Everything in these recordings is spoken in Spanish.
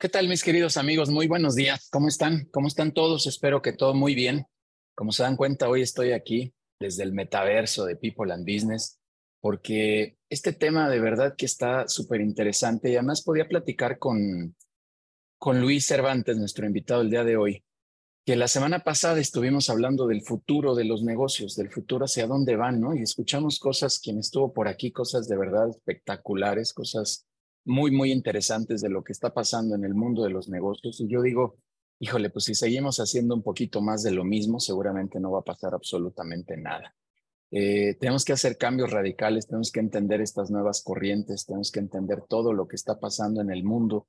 ¿Qué tal, mis queridos amigos? Muy buenos días. ¿Cómo están? ¿Cómo están todos? Espero que todo muy bien. Como se dan cuenta, hoy estoy aquí desde el metaverso de People and Business, porque este tema de verdad que está súper interesante y además podía platicar con, con Luis Cervantes, nuestro invitado el día de hoy, que la semana pasada estuvimos hablando del futuro de los negocios, del futuro hacia dónde van, ¿no? Y escuchamos cosas, quien estuvo por aquí, cosas de verdad espectaculares, cosas muy, muy interesantes de lo que está pasando en el mundo de los negocios. Y yo digo, híjole, pues si seguimos haciendo un poquito más de lo mismo, seguramente no va a pasar absolutamente nada. Eh, tenemos que hacer cambios radicales, tenemos que entender estas nuevas corrientes, tenemos que entender todo lo que está pasando en el mundo.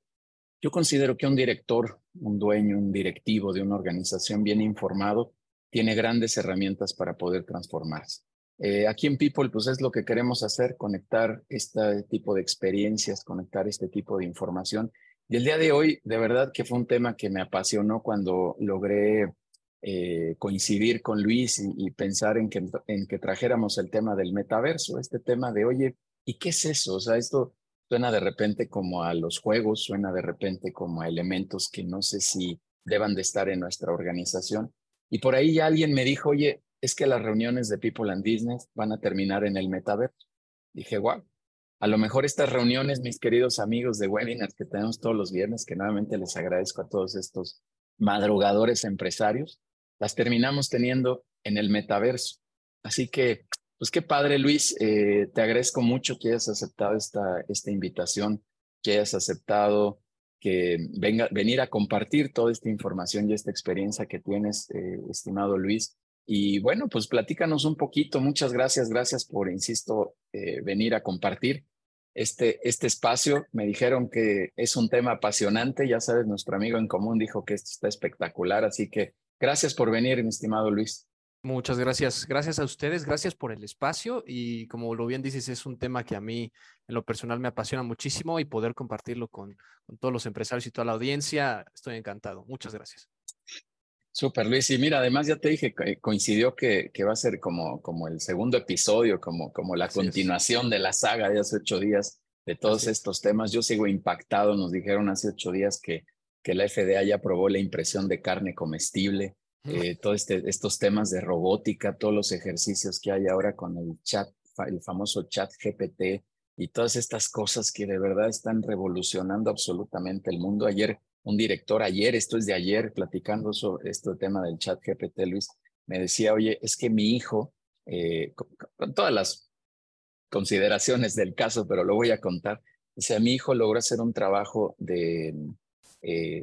Yo considero que un director, un dueño, un directivo de una organización bien informado tiene grandes herramientas para poder transformarse. Eh, aquí en People, pues es lo que queremos hacer, conectar este tipo de experiencias, conectar este tipo de información. Y el día de hoy, de verdad que fue un tema que me apasionó cuando logré eh, coincidir con Luis y, pensar en que, en que trajéramos el tema del metaverso, este tema de, oye, ¿y qué es eso? O sea, esto suena de repente como a los juegos, suena de repente como a elementos que no sé si deban de estar en nuestra organización. Y por ahí ya alguien me dijo, oye, es que las reuniones de People and Business van a terminar en el metaverso. Dije, wow, a lo mejor estas reuniones, mis queridos amigos de webinars que tenemos todos los viernes, que nuevamente les agradezco a todos estos madrugadores empresarios, las terminamos teniendo en el metaverso. Así que, pues qué padre, Luis, eh, te agradezco mucho que hayas aceptado esta, esta invitación, que hayas aceptado que venga, venir a compartir toda esta información y esta experiencia que tienes, eh, estimado Luis. Y bueno, pues platícanos un poquito. Muchas gracias, gracias por, insisto, eh, venir a compartir este, este espacio. Me dijeron que es un tema apasionante. Ya sabes, nuestro amigo en común dijo que esto está espectacular. Así que gracias por venir, mi estimado Luis. Muchas gracias. Gracias a ustedes. Gracias por el espacio. Y como lo bien dices, es un tema que a mí en lo personal me apasiona muchísimo y poder compartirlo con, con todos los empresarios y toda la audiencia. Estoy encantado. Muchas gracias. Súper, Luis. Y mira, además ya te dije, coincidió que, que va a ser como, como el segundo episodio, como, como la continuación de la saga de hace ocho días de todos estos temas. Yo sigo impactado. Nos dijeron hace ocho días que, que la FDA ya aprobó la impresión de carne comestible, eh, todos este, estos temas de robótica, todos los ejercicios que hay ahora con el chat, el famoso chat GPT y todas estas cosas que de verdad están revolucionando absolutamente el mundo. Ayer un director ayer, esto es de ayer, platicando sobre este tema del chat GPT, Luis, me decía, oye, es que mi hijo, eh, con, todas las consideraciones del caso, pero lo voy a contar, dice, mi hijo logró hacer un trabajo de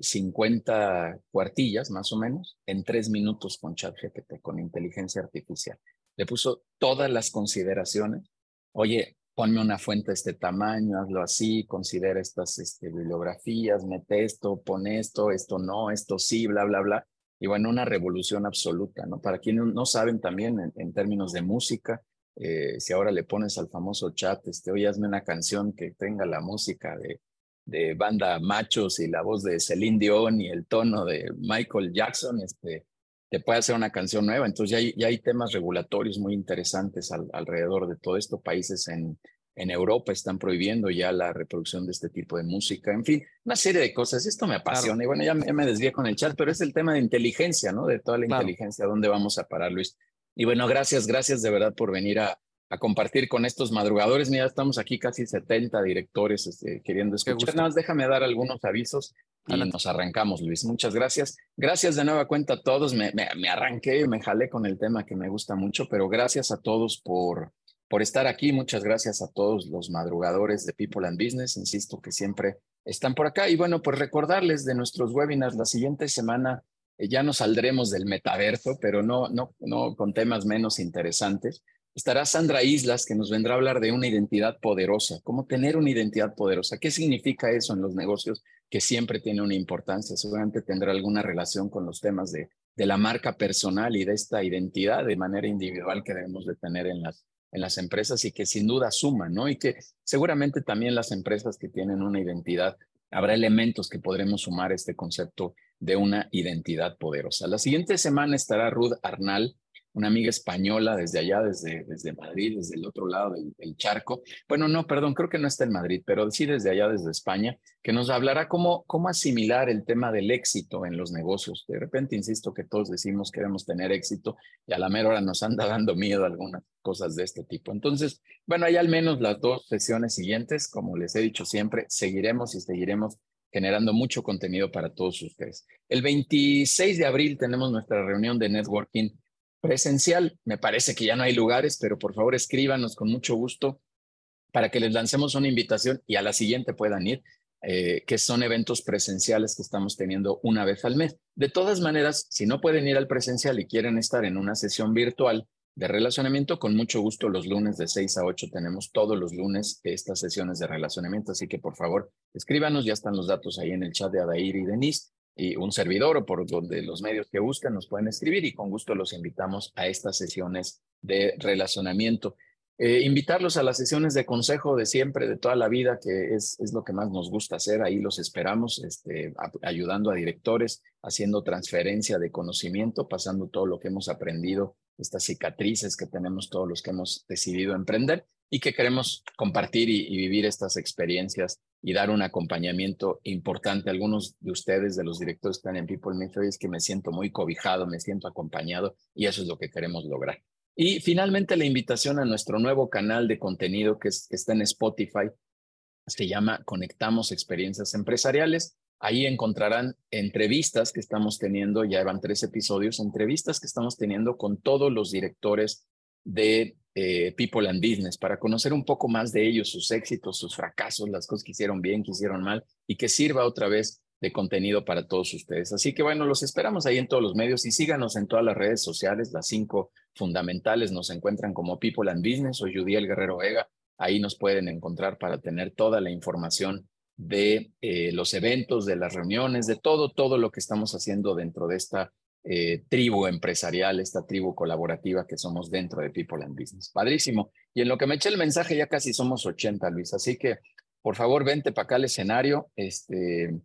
50 eh, cuartillas, más o menos, en tres minutos con chat GPT, con inteligencia artificial. Le puso todas las consideraciones. Oye, ponme una fuente de este tamaño, hazlo así, considera estas este, bibliografías, mete esto, pone esto, esto no, esto sí, bla, bla, bla. Y bueno, una revolución absoluta, ¿no? Para quienes no saben también en, términos de música, eh, si ahora le pones al famoso chat, este, oye, hazme una canción que tenga la música de, de banda machos y la voz de Celine Dion y el tono de Michael Jackson, este, te puede hacer una canción nueva. Entonces ya hay, ya hay temas regulatorios muy interesantes alrededor de todo esto. Países en, en Europa están prohibiendo ya la reproducción de este tipo de música. En fin, una serie de cosas. Esto me apasiona. Y bueno, ya, me desvié con el chat, pero es el tema de inteligencia, ¿no? De toda la inteligencia, ¿dónde vamos a parar, Luis? Y bueno, gracias, gracias de verdad por venir a, a compartir con estos madrugadores. Mira, estamos aquí casi 70 directores este, queriendo escuchar. Nada más déjame dar algunos avisos y nos arrancamos, Luis. Muchas gracias. Gracias de nueva cuenta a todos. Me, me, me arranqué, me jalé con el tema que me gusta mucho, pero gracias a todos por, por estar aquí. Muchas gracias a todos los madrugadores de People and Business. Insisto que siempre están por acá. Y bueno, pues recordarles de nuestros webinars la siguiente semana. Eh, ya nos saldremos del metaverso, pero no, no, no con temas menos interesantes estará Sandra Islas, que nos vendrá a hablar de una identidad poderosa, cómo tener una identidad poderosa. ¿Qué significa eso en los negocios? Que siempre tiene una importancia. Seguramente tendrá alguna relación con los temas de, de la marca personal y de esta identidad de manera individual que debemos de tener en las, en las empresas y que sin duda suman, ¿no? Y que seguramente también las empresas que tienen una identidad, habrá elementos que podremos sumar este concepto de una identidad poderosa. La siguiente semana estará Ruth Arnal, una amiga española desde allá, desde, desde Madrid, desde el otro lado del, charco. Bueno, no, perdón, creo que no está en Madrid, pero sí desde allá, desde España, que nos hablará cómo, cómo asimilar el tema del éxito en los negocios. De repente, insisto que todos decimos que queremos tener éxito y a la mera hora nos anda dando miedo algunas cosas de este tipo. Entonces, bueno, hay al menos las dos sesiones siguientes, como les he dicho siempre, seguiremos y seguiremos generando mucho contenido para todos ustedes. El 26 de abril tenemos nuestra reunión de networking presencial. Me parece que ya no hay lugares, pero por favor escríbanos con mucho gusto para que les lancemos una invitación y a la siguiente puedan ir, eh, que son eventos presenciales que estamos teniendo una vez al mes. De todas maneras, si no pueden ir al presencial y quieren estar en una sesión virtual de relacionamiento, con mucho gusto los lunes de 6 a 8 tenemos todos los lunes estas sesiones de relacionamiento, así que por favor escríbanos, ya están los datos ahí en el chat de Adair y Denise y un servidor o por donde los medios que buscan nos pueden escribir y con gusto los invitamos a estas sesiones de relacionamiento. Eh, invitarlos a las sesiones de consejo de siempre, de toda la vida, que es, es lo que más nos gusta hacer. Ahí los esperamos, este, ayudando a directores, haciendo transferencia de conocimiento, pasando todo lo que hemos aprendido, estas cicatrices que tenemos todos los que hemos decidido emprender y que queremos compartir y, vivir estas experiencias y dar un acompañamiento importante. Algunos de ustedes, de los directores que están en People Mentoring, es que me siento muy cobijado, me siento acompañado y eso es lo que queremos lograr. Y finalmente la invitación a nuestro nuevo canal de contenido que, que está en Spotify. Se llama Conectamos Experiencias Empresariales. Ahí encontrarán entrevistas que estamos teniendo, ya van tres episodios, entrevistas que estamos teniendo con todos los directores de eh, People and Business para conocer un poco más de ellos, sus éxitos, sus fracasos, las cosas que hicieron bien, que hicieron mal y que sirva otra vez de contenido para todos ustedes. Así que bueno, los esperamos ahí en todos los medios y síganos en todas las redes sociales. Las cinco fundamentales nos encuentran como People and Business o Judiel Guerrero Vega. Ahí nos pueden encontrar para tener toda la información de eh, los eventos, de las reuniones, de todo, todo lo que estamos haciendo dentro de esta eh, tribu empresarial, esta tribu colaborativa que somos dentro de People and Business. Padrísimo. Y en lo que me eché el mensaje ya casi somos 80, Luis. Así que, por favor, vente para acá al escenario este,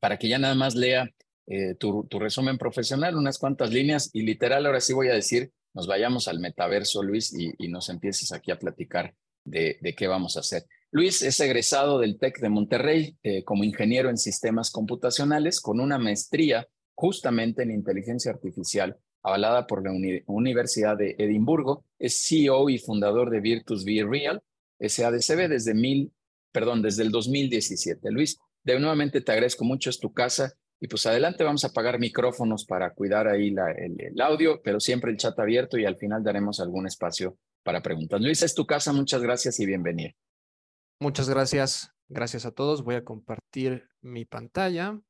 para que ya nada más lea eh, tu, resumen profesional, unas cuantas líneas y literal, ahora sí voy a decir, nos vayamos al metaverso, Luis, y, nos empieces aquí a platicar de, qué vamos a hacer. Luis es egresado del TEC de Monterrey eh, como ingeniero en sistemas computacionales con una maestría justamente en inteligencia artificial, avalada por la Universidad de Edimburgo. Es CEO y fundador de Virtus Be Real, SADCB, desde, mil, perdón, desde el 2017. Luis, de nuevamente te agradezco mucho, es tu casa. Y pues adelante vamos a apagar micrófonos para cuidar ahí la, el, el, audio, pero siempre el chat abierto y al final daremos algún espacio para preguntas. Luis, es tu casa, muchas gracias y bienvenido. Muchas gracias, gracias a todos. Voy a compartir mi pantalla.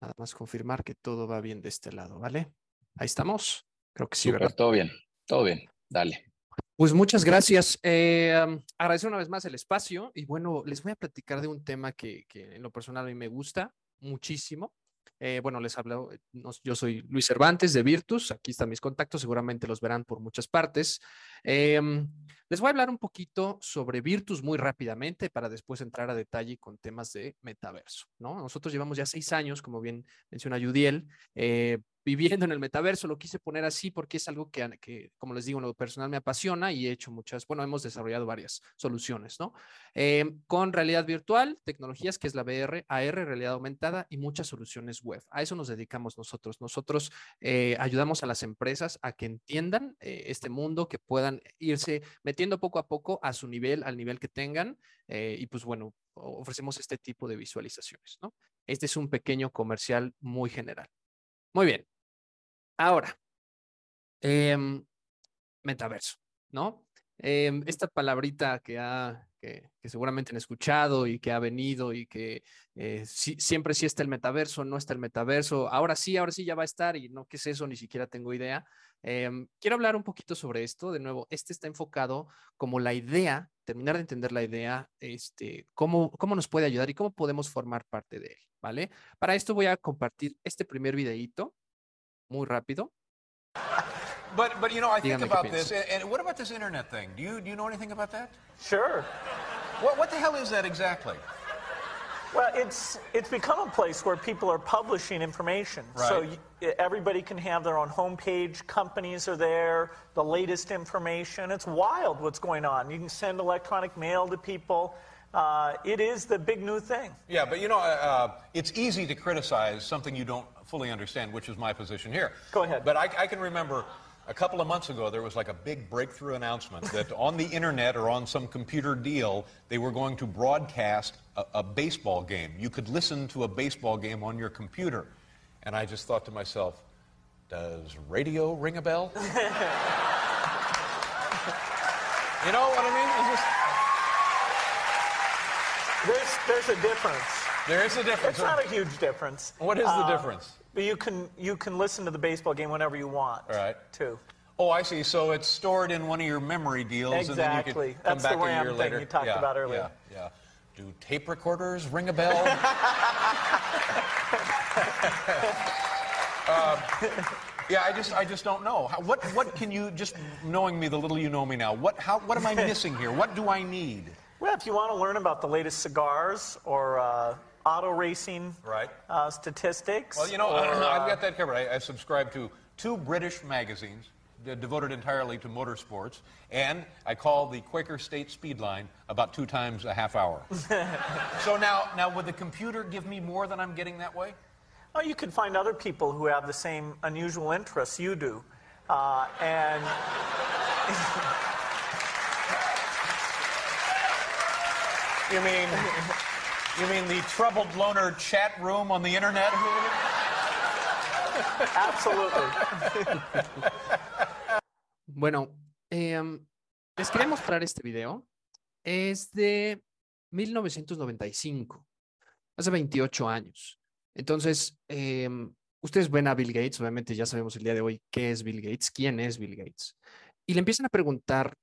Nada más confirmar que todo va bien de este lado, ¿vale? Ahí estamos. Creo que sí, ¿verdad? Todo bien, todo bien. Dale. Pues muchas gracias. Eh, agradecer una vez más el espacio y bueno, les voy a platicar de un tema que, que en lo personal a mí me gusta muchísimo. Eh, bueno, les hablo, eh, yo soy Luis Cervantes de Virtus, aquí están mis contactos, seguramente los verán por muchas partes. Em, les voy a hablar un poquito sobre Virtus muy rápidamente para después entrar a detalle con temas de metaverso, ¿no? Nosotros llevamos ya seis años, como bien menciona Yudiel, eh, viviendo en el metaverso, lo quise poner así porque es algo que, que, como les digo, en lo personal me apasiona y he hecho muchas, bueno, hemos desarrollado varias soluciones, ¿no? Eh, con realidad virtual, tecnologías que es la VR, AR, realidad aumentada y muchas soluciones web. A eso nos dedicamos nosotros. Nosotros eh, ayudamos a las empresas a que entiendan este mundo, que puedan irse poco a poco a su nivel, al nivel que tengan y pues bueno, ofrecemos este tipo de visualizaciones, ¿no? Este es un pequeño comercial muy general. Muy bien. Ahora, em, metaverso, ¿no? Em, esta palabrita que, ha, que, seguramente han escuchado y que ha venido y que eh, siempre sí está el metaverso, no está el metaverso, ahora sí, ahora sí ya va a estar y no, ¿qué es eso? Ni siquiera tengo idea. Em, quiero hablar un poquito sobre esto. De nuevo, este está enfocado como la idea, terminar de entender la idea, este, cómo, cómo nos puede ayudar y cómo podemos formar parte de él, ¿vale? Para esto voy a compartir este primer videíto muy rápido. But, but you know, I think about this. And what about this internet thing? Do you, do you know anything about that? Sure. What, what the hell is that exactly? Well, it's it's become a place where people are publishing information. Right. So you, everybody can have their own homepage. Companies are there. The latest information. It's wild what's going on. You can send electronic mail to people. Uh, it is the big new thing. Yeah, but you know, uh, it's easy to criticize something you don't fully understand, which is my position here. Go ahead. But I, I can remember a couple of months ago, there was like a big breakthrough announcement that on the internet or on some computer deal, they were going to broadcast a, a, baseball game. You could listen to a baseball game on your computer. And I just thought to myself, does radio ring a bell? you know what I mean? Just... There's, there's a difference. There is a difference. It's not a huge difference. What is the uh, difference? You can you can listen to the baseball game whenever you want. Right. Too. Oh, I see. So it's stored in one of your memory deals, exactly. and then you can come That's back the a year RAM later. thing you talked yeah, about earlier. Yeah, yeah. Do tape recorders ring a bell? uh, yeah, I just I just don't know. How, what what can you just knowing me the little you know me now? What how what am I missing here? What do I need? Well, if you want to learn about the latest cigars or uh, auto racing right. uh, statistics. Well, you know, or, I've got that covered. I, I subscribe to two British magazines devoted entirely to motorsports, and I call the Quaker State Speedline about two times a half hour. so now, now, would the computer give me more than I'm getting that way? Oh, you could find other people who have the same unusual interests you do, uh, and. you mean you mean the troubled loner chat room on the internet? Absolutely. Bueno, eh, les quería mostrar este video. Es de 1995, hace 28 años. Entonces, eh, ustedes ven a Bill Gates, obviamente ya sabemos el día de hoy qué es Bill Gates, quién es Bill Gates. Y le empiezan a preguntar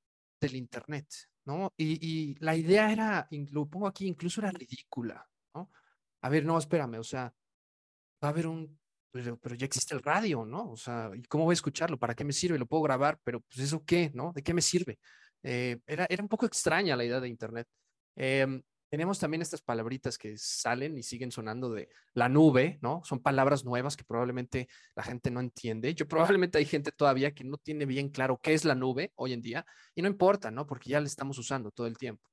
del Internet, ¿no? Y, la idea era, lo pongo aquí, incluso era ridícula, ¿no? A ver, no, espérame, o sea, va a haber un, pero, ya existe el radio, ¿no? O sea, ¿y cómo voy a escucharlo? ¿Para qué me sirve? Lo puedo grabar, pero pues eso qué, ¿no? ¿De qué me sirve? Eh, era, era un poco extraña la idea de Internet. Em, tenemos también estas palabritas que salen y siguen sonando de la nube, ¿no? Son palabras nuevas que probablemente la gente no entiende. Yo probablemente hay gente todavía que no tiene bien claro qué es la nube hoy en día y no importa, ¿no? Porque ya la estamos usando todo el tiempo.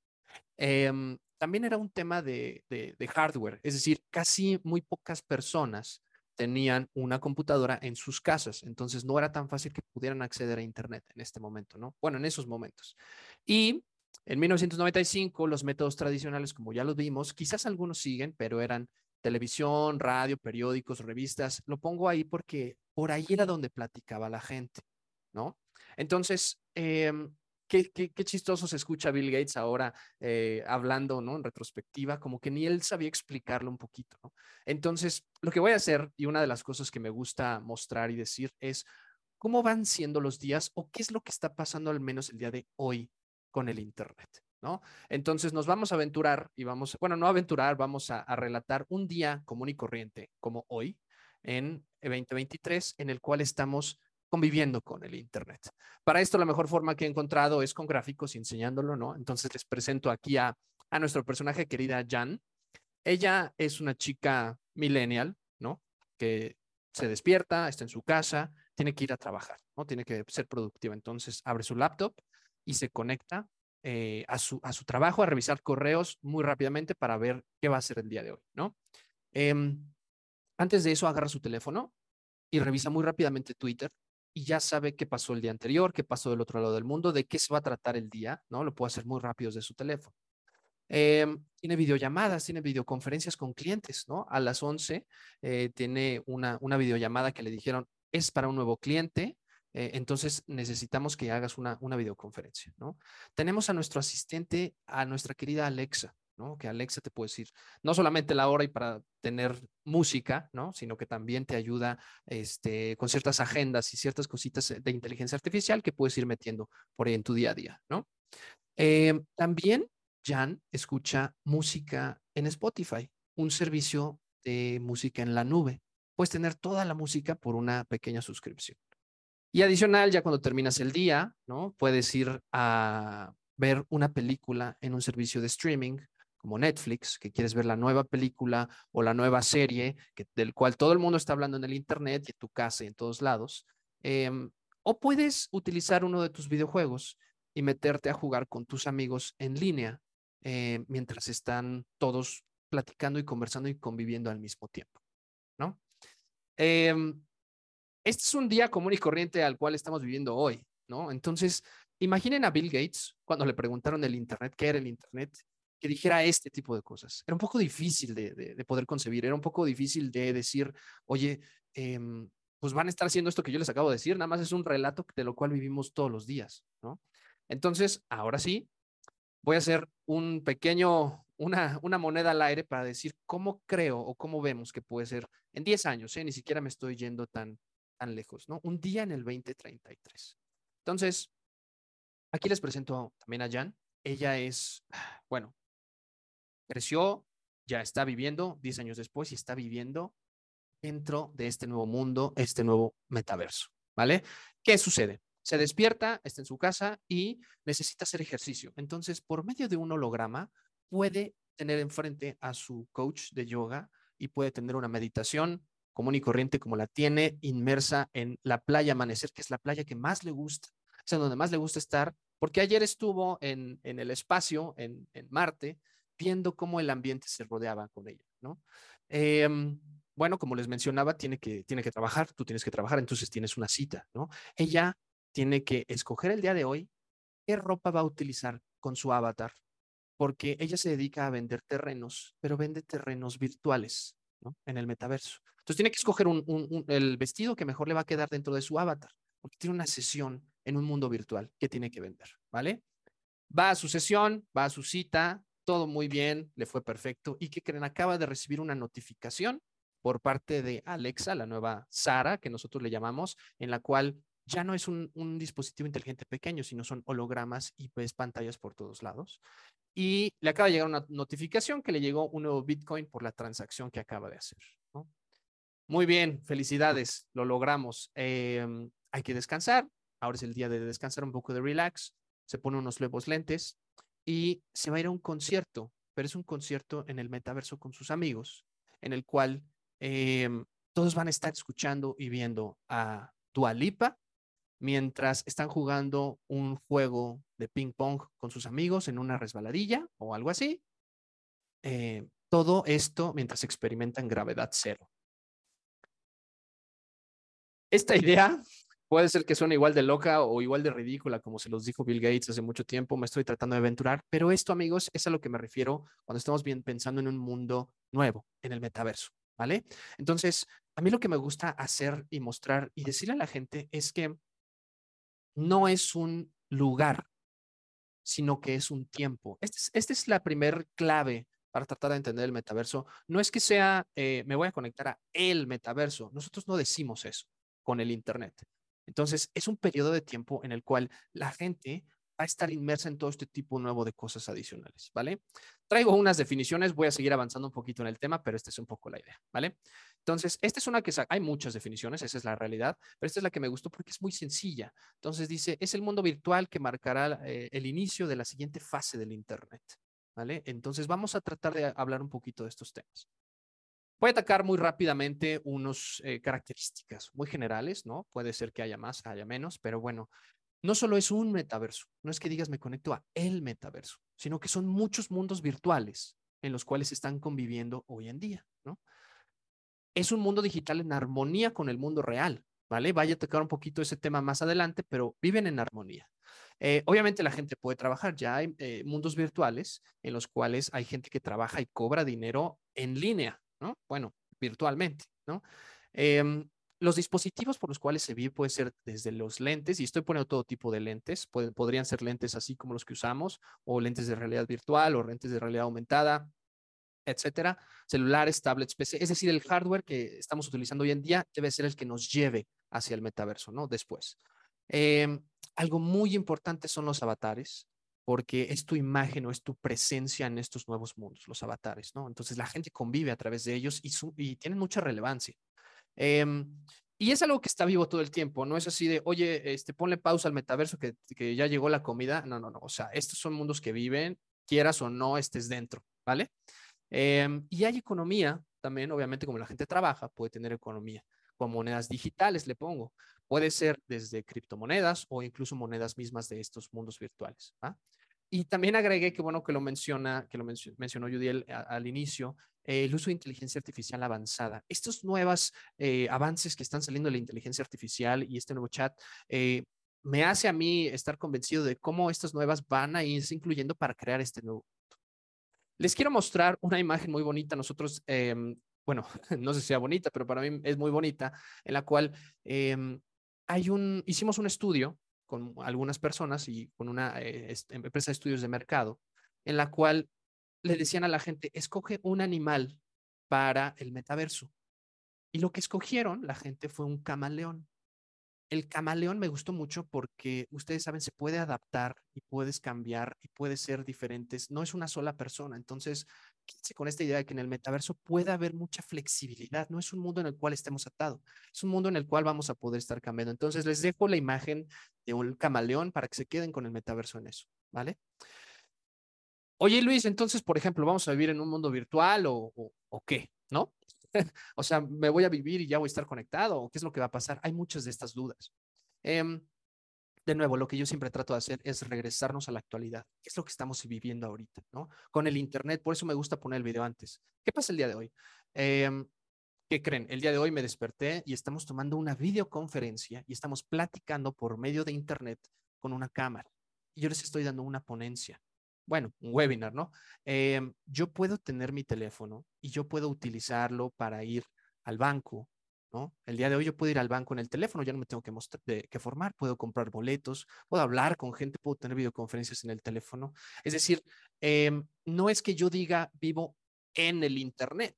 Em, también era un tema de, de, hardware, es decir, casi muy pocas personas tenían una computadora en sus casas, entonces no era tan fácil que pudieran acceder a Internet en este momento, ¿no? Bueno, en esos momentos. Y en 1995, los métodos tradicionales, como ya los vimos, quizás algunos siguen, pero eran televisión, radio, periódicos, revistas. Lo pongo ahí porque por ahí era donde platicaba la gente, ¿no? Entonces, em, qué, chistoso se escucha Bill Gates ahora eh, hablando, ¿no? En retrospectiva, como que ni él sabía explicarlo un poquito. Entonces, lo que voy a hacer, y una de las cosas que me gusta mostrar y decir es cómo van siendo los días o qué es lo que está pasando al menos el día de hoy con el Internet, ¿no? Entonces nos vamos a aventurar y vamos, bueno, no aventurar, vamos a, relatar un día común y corriente como hoy en 2023 en el cual estamos conviviendo con el Internet. Para esto la mejor forma que he encontrado es con gráficos y enseñándolo, ¿no? Entonces les presento aquí a, a nuestro personaje querida Jan. Ella es una chica millennial, ¿no? Que se despierta, está en su casa, tiene que ir a trabajar, ¿no? Tiene que ser productiva. Entonces abre su laptop y se conecta eh, a, su, a su trabajo, a revisar correos muy rápidamente para ver qué va a hacer el día de hoy, ¿no? Em, antes de eso, agarra su teléfono y revisa muy rápidamente Twitter y ya sabe qué pasó el día anterior, qué pasó del otro lado del mundo, de qué se va a tratar el día, ¿no? Lo puede hacer muy rápido desde su teléfono. Em, tiene videollamadas, tiene videoconferencias con clientes, ¿no? A las 11 eh, tiene una, una videollamada que le dijeron, es para un nuevo cliente, eh, entonces necesitamos que hagas una, una videoconferencia, ¿no? Tenemos a nuestro asistente, a nuestra querida Alexa, ¿no? Que Alexa te puede decir no solamente la hora y para tener música, ¿no? Sino que también te ayuda este, con ciertas agendas y ciertas cositas de inteligencia artificial que puedes ir metiendo por ahí en tu día a día, ¿no? Eh, también Jan escucha música en Spotify, un servicio de música en la nube. Puedes tener toda la música por una pequeña suscripción. Y adicional, ya cuando terminas el día, ¿no? Puedes ir a ver una película en un servicio de streaming como Netflix, que quieres ver la nueva película o la nueva serie del cual todo el mundo está hablando en el Internet y en tu casa y en todos lados. Em, o puedes utilizar uno de tus videojuegos y meterte a jugar con tus amigos en línea eh, mientras están todos platicando y conversando y conviviendo al mismo tiempo, ¿no? Em, este es un día común y corriente al cual estamos viviendo hoy, ¿no? Entonces, imaginen a Bill Gates cuando le preguntaron el Internet, qué era el Internet, que dijera este tipo de cosas. Era un poco difícil de, poder concebir, era un poco difícil de decir, oye, em, pues van a estar haciendo esto que yo les acabo de decir, nada más es un relato de lo cual vivimos todos los días, ¿no? Entonces, ahora sí, voy a hacer un pequeño, una, una moneda al aire para decir cómo creo o cómo vemos que puede ser en 10 años, ¿eh? ni siquiera me estoy yendo tan, tan lejos, ¿no? Un día en el 2033. Entonces, aquí les presento también a Jan. Ella es, bueno, creció, ya está viviendo 10 años después y está viviendo dentro de este nuevo mundo, este nuevo metaverso, ¿vale? ¿Qué sucede? Se despierta, está en su casa y necesita hacer ejercicio. Entonces, por medio de un holograma, puede tener enfrente a su coach de yoga y puede tener una meditación común y corriente como la tiene inmersa en la playa Amanecer, que es la playa que más le gusta, o sea, donde más le gusta estar, porque ayer estuvo en, el espacio, en, Marte, viendo cómo el ambiente se rodeaba con ella, ¿no? Em, bueno, como les mencionaba, tiene que, tiene que trabajar, tú tienes que trabajar, entonces tienes una cita, ¿no? Ella tiene que escoger el día de hoy qué ropa va a utilizar con su avatar, porque ella se dedica a vender terrenos, pero vende terrenos virtuales, En el metaverso. Entonces tiene que escoger el vestido que mejor le va a quedar dentro de su avatar, porque tiene una sesión en un mundo virtual que tiene que vender, ¿vale? Va a su sesión, va a su cita, todo muy bien, le fue perfecto. ¿Y qué creen? Acaba de recibir una notificación por parte de Alexa, la nueva Sara, que nosotros le llamamos, en la cual ya no es un, dispositivo inteligente pequeño, sino son hologramas y ves pantallas por todos lados. Y le acaba de llegar una notificación que le llegó un nuevo Bitcoin por la transacción que acaba de hacer. Muy bien, felicidades, lo logramos. Em, hay que descansar. Ahora es el día de descansar un poco de relax. Se pone unos nuevos lentes y se va a ir a un concierto, pero es un concierto en el metaverso con sus amigos, en el cual em, todos van a estar escuchando y viendo a Dualipa mientras están jugando un juego de ping pong con sus amigos en una resbaladilla o algo así. Eh, todo esto mientras experimentan gravedad cero. Esta idea puede ser que suene igual de loca o igual de ridícula, como se los dijo Bill Gates hace mucho tiempo. Me estoy tratando de aventurar, pero esto, amigos, es a lo que me refiero cuando estamos bien pensando en un mundo nuevo, en el metaverso, ¿vale? Entonces, a mí lo que me gusta hacer y mostrar y decirle a la gente es que no es un lugar, sino que es un tiempo. Esta es, la primer clave para tratar de entender el metaverso. No es que sea, eh, me voy a conectar a el metaverso. Nosotros no decimos eso con el Internet. Entonces, es un periodo de tiempo en el cual la gente va a estar inmersa en todo este tipo nuevo de cosas adicionales, ¿vale? Traigo unas definiciones, voy a seguir avanzando un poquito en el tema, pero esta es un poco la idea, ¿vale? Entonces, esta es una que hay muchas definiciones, esa es la realidad, pero esta es la que me gustó porque es muy sencilla. Entonces dice, es el mundo virtual que marcará eh, el inicio de la siguiente fase del Internet, ¿vale? Entonces, vamos a tratar de hablar un poquito de estos temas. Voy a atacar muy rápidamente unas eh, características muy generales, ¿no? Puede ser que haya más, haya menos, pero bueno, no solo es un metaverso, no es que digas me conecto a el metaverso, sino que son muchos mundos virtuales en los cuales están conviviendo hoy en día, ¿no? Es un mundo digital en armonía con el mundo real, ¿vale? Vaya a tocar un poquito ese tema más adelante, pero viven en armonía. Eh, obviamente la gente puede trabajar, ya hay eh, mundos virtuales en los cuales hay gente que trabaja y cobra dinero en línea, ¿no? Bueno, virtualmente, ¿no? Em, los dispositivos por los cuales se vive puede ser desde los lentes, y estoy poniendo todo tipo de lentes, podrían ser lentes así como los que usamos, o lentes de realidad virtual, o lentes de realidad aumentada, etcétera, celulares, tablets, PC, es decir, el hardware que estamos utilizando hoy en día debe ser el que nos lleve hacia el metaverso, ¿no? Después. Em, algo muy importante son los avatares, porque es tu imagen o es tu presencia en estos nuevos mundos, los avatares, ¿no? Entonces la gente convive a través de ellos y, y tienen mucha relevancia. Em, y es algo que está vivo todo el tiempo, no es así de, oye, este, ponle pausa al metaverso que, que ya llegó la comida. No, no, no. O sea, estos son mundos que viven, quieras o no estés dentro, ¿vale? Em, y hay economía también, obviamente, como la gente trabaja, puede tener economía con monedas digitales, le pongo. Puede ser desde criptomonedas o incluso monedas mismas de estos mundos virtuales. Y también agregué que bueno que lo menciona, que lo mencionó Judiel al inicio, eh, el uso de inteligencia artificial avanzada. Estos nuevos eh, avances que están saliendo de la inteligencia artificial y este nuevo chat eh, me hace a mí estar convencido de cómo estas nuevas van a irse incluyendo para crear este nuevo. Les quiero mostrar una imagen muy bonita. Nosotros, em, bueno, no sé si sea bonita, pero para mí es muy bonita, en la cual em, hay un, hicimos un estudio con algunas personas y con una empresa de estudios de mercado, en la cual le decían a la gente, escoge un animal para el metaverso. Y lo que escogieron la gente fue un camaleón. El camaleón me gustó mucho porque ustedes saben, se puede adaptar y puedes cambiar y puede ser diferentes. No es una sola persona. Entonces, con esta idea de que en el metaverso puede haber mucha flexibilidad. No es un mundo en el cual estemos atados. Es un mundo en el cual vamos a poder estar cambiando. Entonces, les dejo la imagen de un camaleón para que se queden con el metaverso en eso. ¿Vale? Oye, Luis, entonces, por ejemplo, ¿vamos a vivir en un mundo virtual o, o, qué? ¿No? o sea, ¿me voy a vivir y ya voy a estar conectado? ¿O qué es lo que va a pasar? Hay muchas de estas dudas. Em, de nuevo, lo que yo siempre trato de hacer es regresarnos a la actualidad. ¿Qué es lo que estamos viviendo ahorita? ¿no? Con el Internet, por eso me gusta poner el video antes. ¿Qué pasa el día de hoy? Em, ¿Qué creen? El día de hoy me desperté y estamos tomando una videoconferencia y estamos platicando por medio de Internet con una cámara. Y yo les estoy dando una ponencia bueno, un webinar, ¿no? Em, yo puedo tener mi teléfono y yo puedo utilizarlo para ir al banco, ¿no? El día de hoy yo puedo ir al banco en el teléfono, ya no me tengo que, mostrar, que formar, puedo comprar boletos, puedo hablar con gente, puedo tener videoconferencias en el teléfono. Es decir, em, no es que yo diga vivo en el Internet.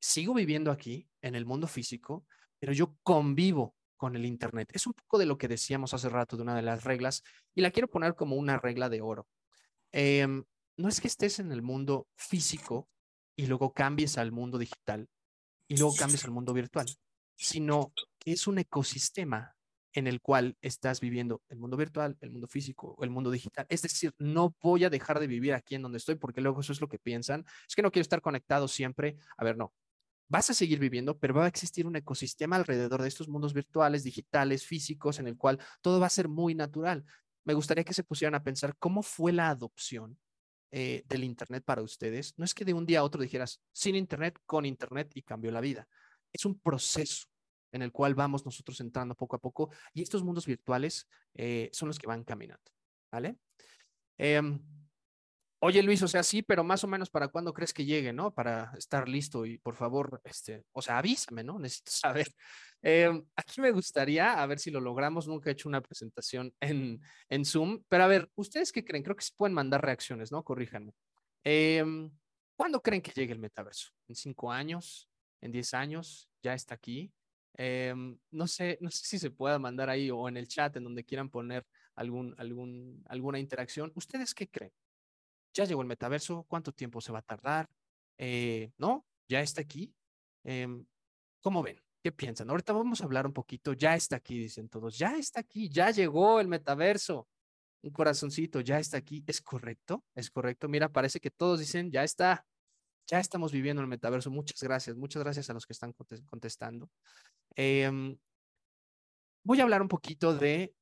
Sigo viviendo aquí, en el mundo físico, pero yo convivo con el Internet. Es un poco de lo que decíamos hace rato de una de las reglas y la quiero poner como una regla de oro. Em, no es que estés en el mundo físico y luego cambies al mundo digital y luego cambies al mundo virtual, sino que es un ecosistema en el cual estás viviendo el mundo virtual, el mundo físico, el mundo digital. Es decir, no voy a dejar de vivir aquí en donde estoy porque luego eso es lo que piensan. Es que no quiero estar conectado siempre. A ver, no. Vas a seguir viviendo, pero va a existir un ecosistema alrededor de estos mundos virtuales, digitales, físicos, en el cual todo va a ser muy natural me gustaría que se pusieran a pensar cómo fue la adopción eh, del Internet para ustedes. No es que de un día a otro dijeras sin Internet, con Internet y cambió la vida. Es un proceso en el cual vamos nosotros entrando poco a poco y estos mundos virtuales eh, son los que van caminando. ¿Vale? Em, Oye, Luis, o sea, sí, pero más o menos para cuándo crees que llegue, ¿no? Para estar listo y por favor, este, o sea, avísame, ¿no? Necesito saber. Em, aquí me gustaría, a ver si lo logramos, nunca he hecho una presentación en, en Zoom, pero a ver, ¿ustedes qué creen? Creo que se pueden mandar reacciones, ¿no? Corríjanme. Em, ¿Cuándo creen que llegue el metaverso? ¿En cinco años? ¿En diez años? ¿Ya está aquí? Em, no sé, no sé si se pueda mandar ahí o en el chat, en donde quieran poner algún, algún, alguna interacción. ¿Ustedes qué creen? Ya llegó el metaverso, cuánto tiempo se va a tardar, eh, ¿no? Ya está aquí. Em, ¿Cómo ven? ¿Qué piensan? Ahorita vamos a hablar un poquito, ya está aquí, dicen todos, ya está aquí, ya llegó el metaverso. Un corazoncito, ya está aquí. ¿Es correcto? ¿Es correcto? Mira, parece que todos dicen, ya está, ya estamos viviendo el metaverso. Muchas gracias, muchas gracias a los que están contestando. Em, voy a hablar un poquito de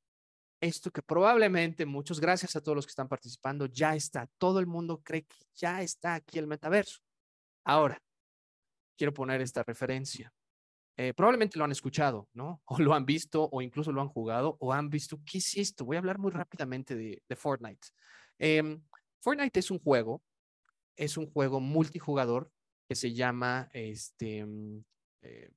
esto que probablemente muchos, gracias a todos los que están participando, ya está. Todo el mundo cree que ya está aquí el metaverso. Ahora, quiero poner esta referencia. Eh, probablemente lo han escuchado, ¿no? O lo han visto, o incluso lo han jugado, o han visto, ¿qué es esto? Voy a hablar muy rápidamente de, Fortnite. Em, Fortnite es un juego, es un juego multijugador que se llama este, mm, eh,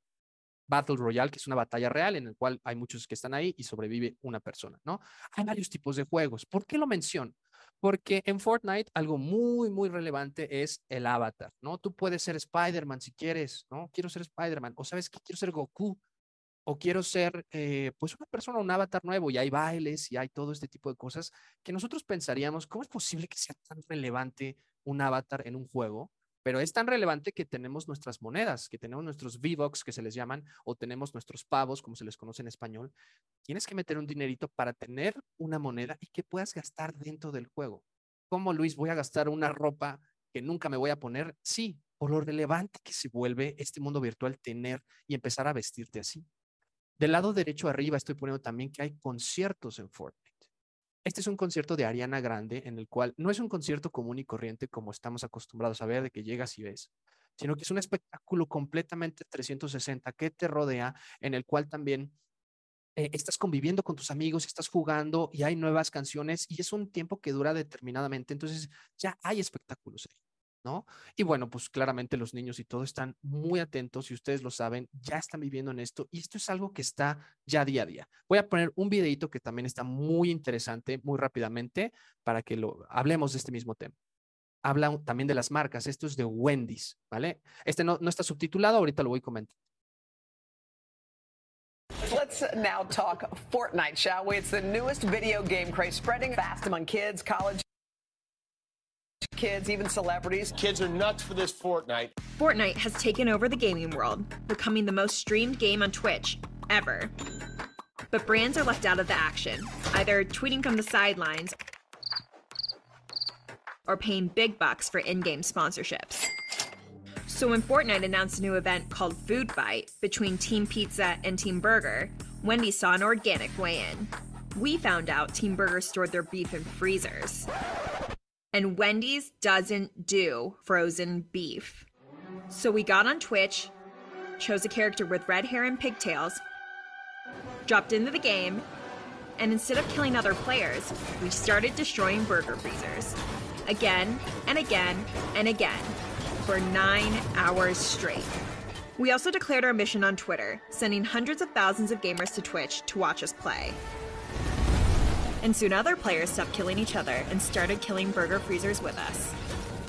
Battle Royale, que es una batalla real en el cual hay muchos que están ahí y sobrevive una persona, ¿no? Hay varios tipos de juegos. ¿Por qué lo menciono? Porque en Fortnite algo muy, muy relevante es el avatar, ¿no? Tú puedes ser Spider-Man si quieres, ¿no? Quiero ser Spider-Man, o sabes que quiero ser Goku, o quiero ser, eh, pues, una persona, un avatar nuevo, y hay bailes y hay todo este tipo de cosas que nosotros pensaríamos, ¿cómo es posible que sea tan relevante un avatar en un juego? Pero es tan relevante que tenemos nuestras monedas, que tenemos nuestros V-Bucks que se les llaman, o tenemos nuestros pavos, como se les conoce en español. Tienes que meter un dinerito para tener una moneda y que puedas gastar dentro del juego. ¿Cómo, Luis, voy a gastar una ropa que nunca me voy a poner? Sí, por lo relevante que se vuelve este mundo virtual tener y empezar a vestirte así. Del lado derecho arriba estoy poniendo también que hay conciertos en Fortnite. Este es un concierto de Ariana Grande en el cual no es un concierto común y corriente como estamos acostumbrados a ver de que llegas y ves, sino que es un espectáculo completamente 360 que te rodea, en el cual también eh, estás conviviendo con tus amigos, estás jugando y hay nuevas canciones y es un tiempo que dura determinadamente, entonces ya hay espectáculos ahí. Y bueno, pues claramente los niños y todo están muy atentos y ustedes lo saben, ya están viviendo en esto y esto es algo que está ya día a día. Voy a poner un videito que también está muy interesante, muy rápidamente, para que lo hablemos de este mismo tema. Habla también de las marcas, esto es de Wendy's, ¿vale? Este no, no está subtitulado, ahorita lo voy a comentar. Let's now talk Fortnite, shall we? It's the newest video game craze spreading fast among kids, college kids, even celebrities. Kids are nuts for this Fortnite. Fortnite has taken over the gaming world, becoming the most streamed game on Twitch ever. But brands are left out of the action, either tweeting from the sidelines or paying big bucks for in game sponsorships. So when Fortnite announced a new event called Food Fight between Team Pizza and Team Burger, Wendy saw an organic weigh in. We found out Team Burger stored their beef in freezers. And Wendy's doesn't do frozen beef. So we got on Twitch, chose a character with red hair and pigtails, dropped into the game, and instead of killing other players, we started destroying burger freezers. Again and again and again for nine hours straight. We also declared our mission on Twitter, sending hundreds of thousands of gamers to Twitch to watch us play. And soon other players stopped killing each other and started killing burger freezers with us.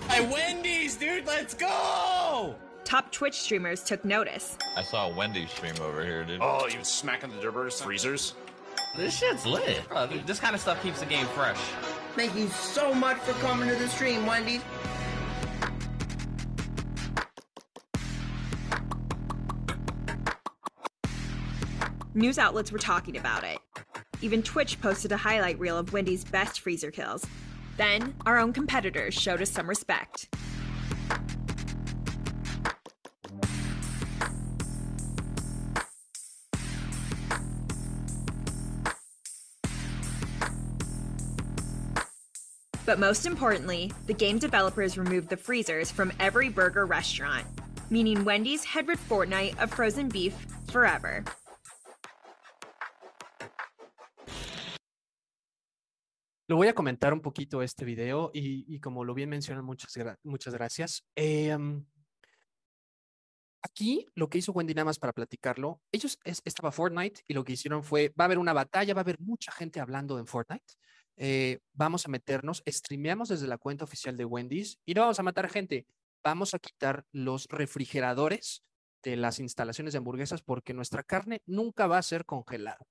Hey, Wendy's, dude, let's go! Top Twitch streamers took notice. I saw a Wendy's stream over here, dude. Oh, you smacking the burgers, freezers? This shit's lit. Bro, this kind of stuff keeps the game fresh. Thank you so much for coming to the stream, Wendy's. News outlets were talking about it. Even Twitch posted a highlight reel of Wendy's best freezer kills. Then, our own competitors showed us some respect. But most importantly, the game developers removed the freezers from every burger restaurant, meaning Wendy's had rid Fortnite of frozen beef forever. Lo voy a comentar un poquito este video y, como lo bien mencionan, muchas, muchas gracias. Eh, aquí lo que hizo Wendy nada más para platicarlo, ellos es, estaba Fortnite y lo que hicieron fue, va a haber una batalla, va a haber mucha gente hablando en Fortnite. Eh, vamos a meternos, streameamos desde la cuenta oficial de Wendy's y no vamos a matar gente, vamos a quitar los refrigeradores de las instalaciones de hamburguesas porque nuestra carne nunca va a ser congelada.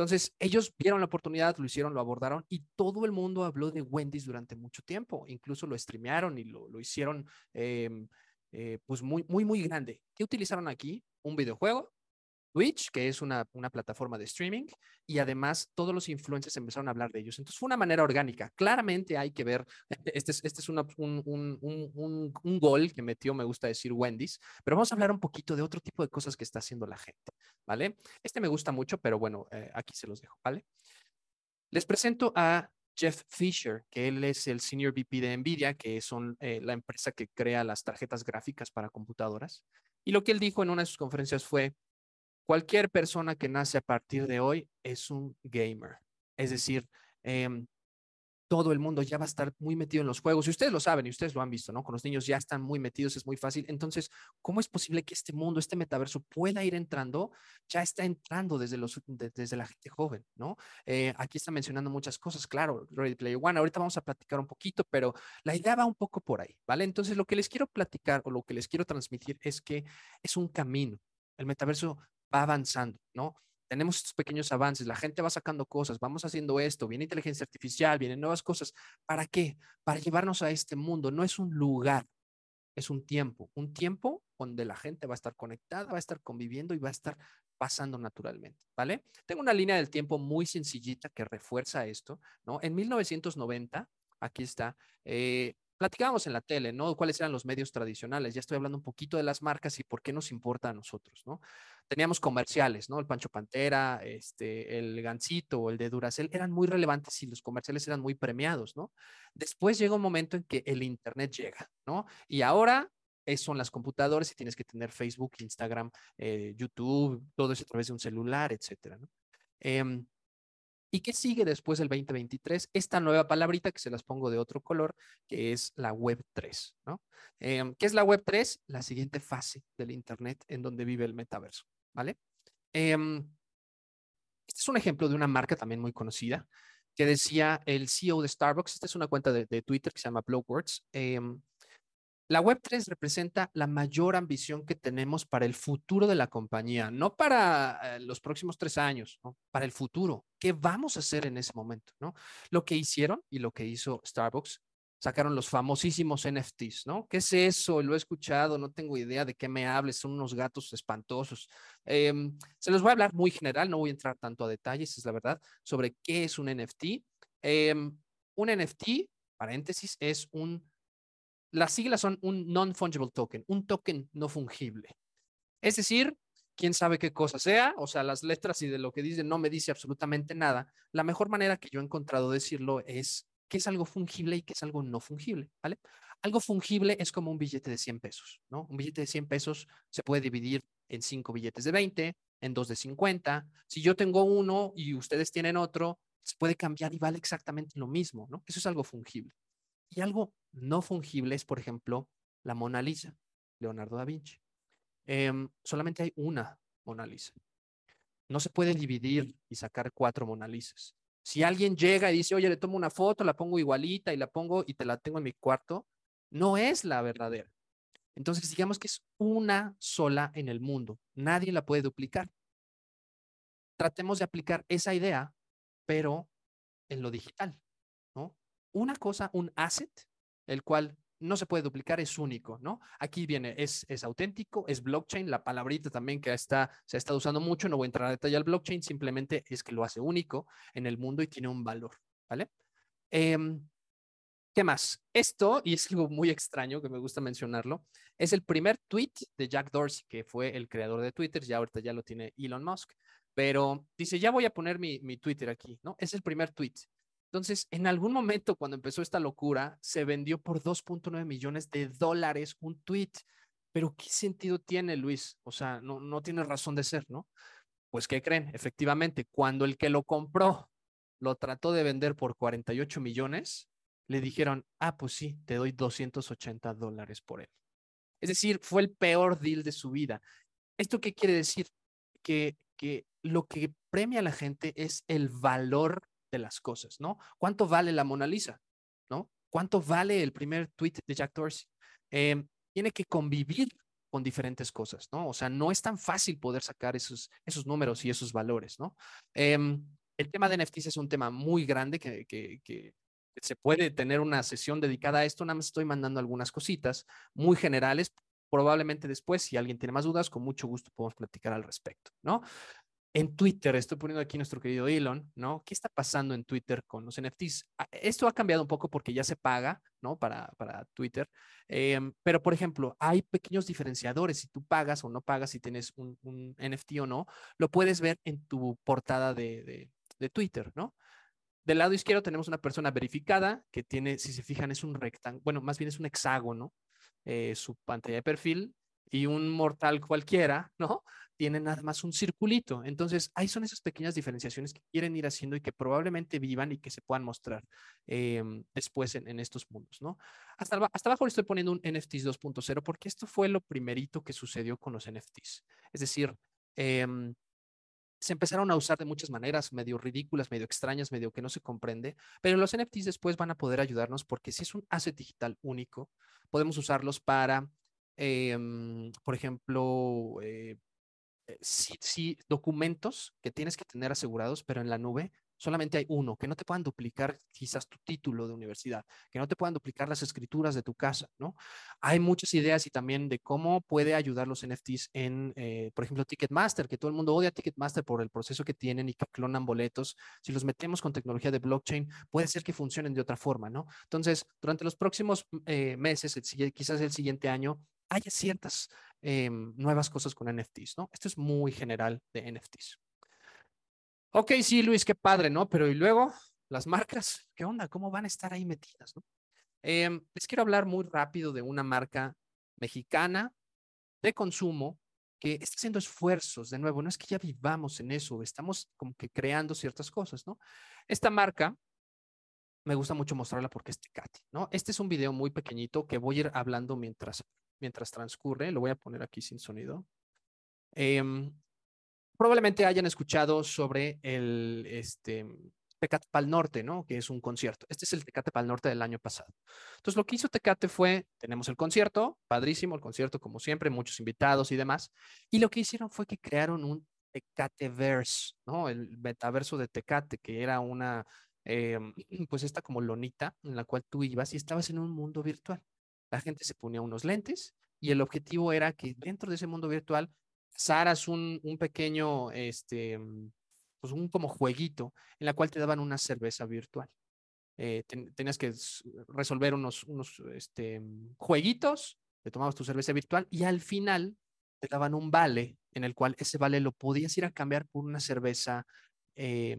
Entonces, ellos vieron la oportunidad, lo hicieron, lo abordaron y todo el mundo habló de Wendy's durante mucho tiempo. Incluso lo streamearon y lo, lo hicieron eh, eh, pues muy, muy, muy grande. ¿Qué utilizaron aquí? Un videojuego, Twitch, que es una, plataforma de streaming, y además todos los influencers empezaron a hablar de ellos. Entonces fue una manera orgánica. Claramente hay que ver, este es, este es un, un, gol que metió, me gusta decir Wendy's, pero vamos a hablar un poquito de otro tipo de cosas que está haciendo la gente, ¿vale? Este me gusta mucho, pero bueno, eh, aquí se los dejo, ¿vale? Les presento a Jeff Fisher, que él es el Senior VP de NVIDIA, que son eh, la empresa que crea las tarjetas gráficas para computadoras. Y lo que él dijo en una de sus conferencias fue, cualquier persona que nace a partir de hoy es un gamer. Es decir, eh, todo el mundo ya va a estar muy metido en los juegos. Y ustedes lo saben y ustedes lo han visto, ¿no? Con los niños ya están muy metidos, es muy fácil. Entonces, ¿cómo es posible que este mundo, este metaverso pueda ir entrando? Ya está entrando desde, los, de, desde la gente joven, ¿no? Eh, aquí está mencionando muchas cosas, claro, Ready Player One. Ahorita vamos a platicar un poquito, pero la idea va un poco por ahí, ¿vale? Entonces, lo que les quiero platicar o lo que les quiero transmitir es que es un camino. El metaverso va avanzando, ¿no? Tenemos estos pequeños avances, la gente va sacando cosas, vamos haciendo esto, viene inteligencia artificial, vienen nuevas cosas. ¿Para qué? Para llevarnos a este mundo. No es un lugar, es un tiempo, un tiempo donde la gente va a estar conectada, va a estar conviviendo y va a estar pasando naturalmente, ¿vale? Tengo una línea del tiempo muy sencillita que refuerza esto, ¿no? En 1990 Aquí está. Eh, platicábamos en la tele, ¿no? ¿Cuáles eran los medios tradicionales? Ya estoy hablando un poquito de las marcas y por qué nos importa a nosotros, ¿no? Teníamos comerciales, ¿no? El Pancho Pantera, este, el Gancito, el de Duracell, eran muy relevantes y los comerciales eran muy premiados, ¿no? Después llega un momento en que el Internet llega, ¿no? Y ahora son las computadoras y tienes que tener Facebook, Instagram, eh, YouTube, todo eso a través de un celular, etcétera, ¿no? Em, ¿Y qué sigue después del 2023? Esta nueva palabrita que se las pongo de otro color, que es la Web 3. ¿no? Em, ¿Qué es la Web 3? La siguiente fase del Internet en donde vive el metaverso. ¿Vale? Em, este es un ejemplo de una marca también muy conocida que decía el CEO de Starbucks, esta es una cuenta de, Twitter que se llama Blogwords, eh, la Web3 representa la mayor ambición que tenemos para el futuro de la compañía, no para eh, los próximos tres años, para el futuro. ¿Qué vamos a hacer en ese momento? ¿no? Lo que hicieron y lo que hizo Starbucks, sacaron los famosísimos NFTs, ¿no? ¿Qué es eso? Lo he escuchado, no tengo idea de qué me hables, son unos gatos espantosos. Em, se los voy a hablar muy general, no voy a entrar tanto a detalles, es la verdad, sobre qué es un NFT. Em, un NFT, paréntesis, es un las siglas son un non-fungible token, un token no fungible. Es decir, quién sabe qué cosa sea, o sea, las letras y de lo que dice no me dice absolutamente nada. La mejor manera que yo he encontrado de decirlo es qué es algo fungible y qué es algo no fungible, ¿vale? Algo fungible es como un billete de 100 pesos, ¿no? Un billete de 100 pesos se puede dividir en cinco billetes de 20, en dos de 50. Si yo tengo uno y ustedes tienen otro, se puede cambiar y vale exactamente lo mismo, ¿no? Eso es algo fungible. Y algo no fungible es, por ejemplo, la Mona Lisa, Leonardo da Vinci. Em, solamente hay una Mona Lisa. No se puede dividir y sacar cuatro Mona Lisas. Si alguien llega y dice, oye, le tomo una foto, la pongo igualita y la pongo y te la tengo en mi cuarto, no es la verdadera. Entonces, digamos que es una sola en el mundo. Nadie la puede duplicar. Tratemos de aplicar esa idea, pero en lo digital una cosa, un asset, el cual no se puede duplicar, es único, ¿no? Aquí viene, es, es auténtico, es blockchain, la palabrita también que está, se ha estado usando mucho, no voy a entrar a detalle al blockchain, simplemente es que lo hace único en el mundo y tiene un valor, ¿vale? Em, ¿Qué más? Esto, y es algo muy extraño que me gusta mencionarlo, es el primer tweet de Jack Dorsey, que fue el creador de Twitter, ya ahorita ya lo tiene Elon Musk, pero dice, ya voy a poner mi, mi Twitter aquí, ¿no? Es el primer tweet. Entonces, en algún momento, cuando empezó esta locura, se vendió por 2.9 millones de dólares un tweet. Pero, ¿qué sentido tiene, Luis? O sea, no, no tiene razón de ser, ¿no? Pues, ¿qué creen? Efectivamente, cuando el que lo compró lo trató de vender por 48 millones, le dijeron, ah, pues sí, te doy 280 dólares por él. Es decir, fue el peor deal de su vida. ¿Esto qué quiere decir? Que, que lo que premia a la gente es el valor de las cosas, ¿no? ¿Cuánto vale la Mona Lisa? ¿No? ¿Cuánto vale el primer tweet de Jack Dorsey? Em, tiene que convivir con diferentes cosas, ¿no? O sea, no es tan fácil poder sacar esos, esos números y esos valores, ¿no? Em, el tema de NFTs es un tema muy grande que, que, que, se puede tener una sesión dedicada a esto. Nada más estoy mandando algunas cositas muy generales. Probablemente después, si alguien tiene más dudas, con mucho gusto podemos platicar al respecto, ¿no? En Twitter, estoy poniendo aquí nuestro querido Elon, ¿no? ¿Qué está pasando en Twitter con los NFTs? Ah, esto ha cambiado un poco porque ya se paga, ¿no? Para, para Twitter. Em, pero, por ejemplo, hay pequeños diferenciadores. Si tú pagas o no pagas, si tienes un, NFT o no, lo puedes ver en tu portada de, Twitter, ¿no? Del lado izquierdo tenemos una persona verificada que tiene, si se fijan, es un rectángulo, bueno, más bien es un hexágono, eh, su pantalla de perfil y un mortal cualquiera, ¿no? Tiene nada más un circulito. Entonces, ahí son esas pequeñas diferenciaciones que quieren ir haciendo y que probablemente vivan y que se puedan mostrar em, después en, estos mundos, ¿no? Hasta, hasta abajo le estoy poniendo un NFTs 2.0 porque esto fue lo primerito que sucedió con los NFTs. Es decir, em, se empezaron a usar de muchas maneras, medio ridículas, medio extrañas, medio que no se comprende, pero los NFTs después van a poder ayudarnos porque si es un asset digital único, podemos usarlos para Em, por ejemplo, eh, eh, sí, documentos que tienes que tener asegurados, pero en la nube solamente hay uno, que no te puedan duplicar quizás tu título de universidad, que no te puedan duplicar las escrituras de tu casa, ¿no? Hay muchas ideas y también de cómo puede ayudar los NFTs en, eh, por ejemplo, Ticketmaster, que todo el mundo odia Ticketmaster por el proceso que tienen y que clonan boletos. Si los metemos con tecnología de blockchain, puede ser que funcionen de otra forma, ¿no? Entonces, durante los próximos eh, meses, quizás el siguiente año, haya ciertas em, nuevas cosas con NFTs, ¿no? Esto es muy general de NFTs. Ok, sí, Luis, qué padre, ¿no? Pero y luego, las marcas, ¿qué onda? ¿Cómo van a estar ahí metidas? ¿no? Em, les quiero hablar muy rápido de una marca mexicana de consumo que está haciendo esfuerzos, de nuevo, no es que ya vivamos en eso, estamos como que creando ciertas cosas, ¿no? Esta marca, me gusta mucho mostrarla porque es Tecate, ¿no? Este es un video muy pequeñito que voy a ir hablando mientras, mientras transcurre, lo voy a poner aquí sin sonido. Eh, probablemente hayan escuchado sobre el este, Tecate Pal Norte, ¿no? Que es un concierto. Este es el Tecate Pal Norte del año pasado. Entonces, lo que hizo Tecate fue, tenemos el concierto, padrísimo el concierto, como siempre, muchos invitados y demás. Y lo que hicieron fue que crearon un Tecateverse, ¿no? El metaverso de Tecate, que era una, em, pues esta como lonita en la cual tú ibas y estabas en un mundo virtual. La gente se ponía unos lentes y el objetivo era que dentro de ese mundo virtual Saras un, un pequeño, este, mm, pues un como jueguito en la cual te daban una cerveza virtual. Eh, tenías que resolver unos, unos este, mm, jueguitos, te tomabas tu cerveza virtual y al final te daban un vale en el cual ese vale lo podías ir a cambiar por una cerveza, eh,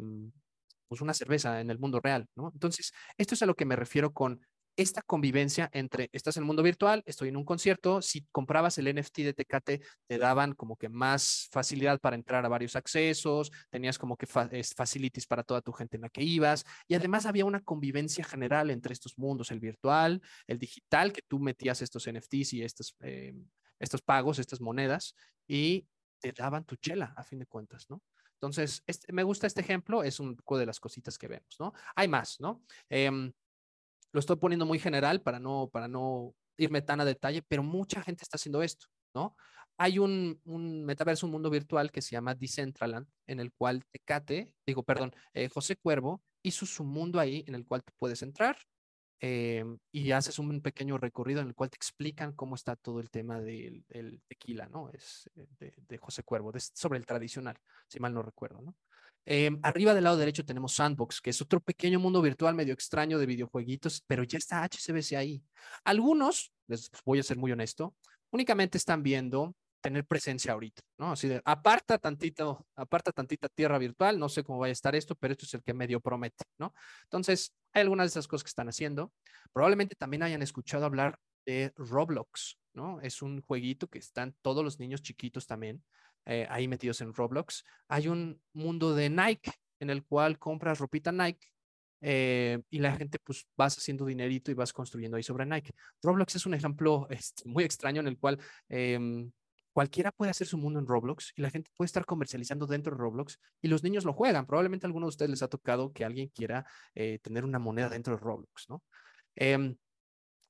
pues una cerveza en el mundo real, ¿no? Entonces, esto es a lo que me refiero con esta convivencia entre, estás en el mundo virtual, estoy en un concierto, si comprabas el NFT de Tecate, te daban como que más facilidad para entrar a varios accesos, tenías como que facilities para toda tu gente en la que ibas, y además había una convivencia general entre estos mundos, el virtual, el digital, que tú metías estos NFTs y estos, eh, estos pagos, estas monedas, y te daban tu chela, a fin de cuentas, ¿no? Entonces, este, me gusta este ejemplo, es un poco de las cositas que vemos, ¿no? Hay más, ¿no? Em, lo estoy poniendo muy general para no, para no irme tan a detalle, pero mucha gente está haciendo esto, ¿no? Hay un, un metaverso, un mundo virtual que se llama Decentraland, en el cual Tecate, digo, perdón, eh, José Cuervo hizo su mundo ahí en el cual tú puedes entrar eh, y haces un pequeño recorrido en el cual te explican cómo está todo el tema del, tequila, ¿no? Es eh, de, de José Cuervo, sobre el tradicional, si mal no recuerdo, ¿no? Em, arriba del lado derecho tenemos Sandbox, que es otro pequeño mundo virtual medio extraño de videojueguitos, pero ya está HCBC ahí. Algunos, les voy a ser muy honesto, únicamente están viendo tener presencia ahorita, ¿no? Así de, aparta tantito, aparta tantita tierra virtual, no sé cómo vaya a estar esto, pero esto es el que medio promete, ¿no? Entonces, hay algunas de esas cosas que están haciendo. Probablemente también hayan escuchado hablar de Roblox, ¿no? Es un jueguito que están todos los niños chiquitos también eh, ahí metidos en Roblox. Hay un mundo de Nike en el cual compras ropita Nike eh, y la gente pues vas haciendo dinerito y vas construyendo ahí sobre Nike. Roblox es un ejemplo este, muy extraño en el cual em, cualquiera puede hacer su mundo en Roblox y la gente puede estar comercializando dentro de Roblox y los niños lo juegan. Probablemente a alguno de ustedes les ha tocado que alguien quiera eh, tener una moneda dentro de Roblox, ¿no?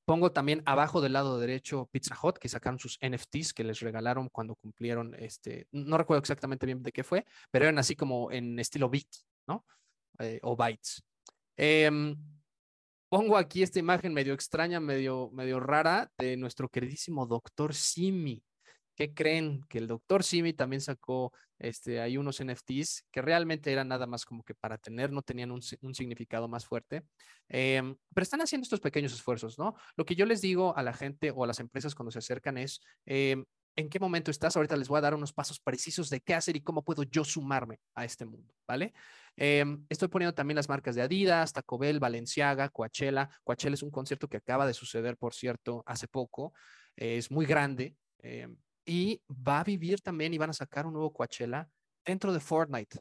Pongo también abajo del lado derecho Pizza Hut, que sacaron sus NFTs que les regalaron cuando cumplieron, este, no recuerdo exactamente bien de qué fue, pero eran así como en estilo Beat, ¿no? Eh, o Bytes. Em, pongo aquí esta imagen medio extraña, medio, medio rara de nuestro queridísimo doctor Simi. ¿Qué creen? Que el doctor Simi también sacó este, hay unos NFTs que realmente eran nada más como que para tener, no tenían un, significado más fuerte, em, pero están haciendo estos pequeños esfuerzos, ¿no? Lo que yo les digo a la gente o a las empresas cuando se acercan es, em, ¿en qué momento estás? Ahorita les voy a dar unos pasos precisos de qué hacer y cómo puedo yo sumarme a este mundo, ¿vale? Em, estoy poniendo también las marcas de Adidas, Taco Bell, Valenciaga, Coachella. Coachella es un concierto que acaba de suceder, por cierto, hace poco. es muy grande y va a vivir también y van a sacar un nuevo Coachella dentro de Fortnite,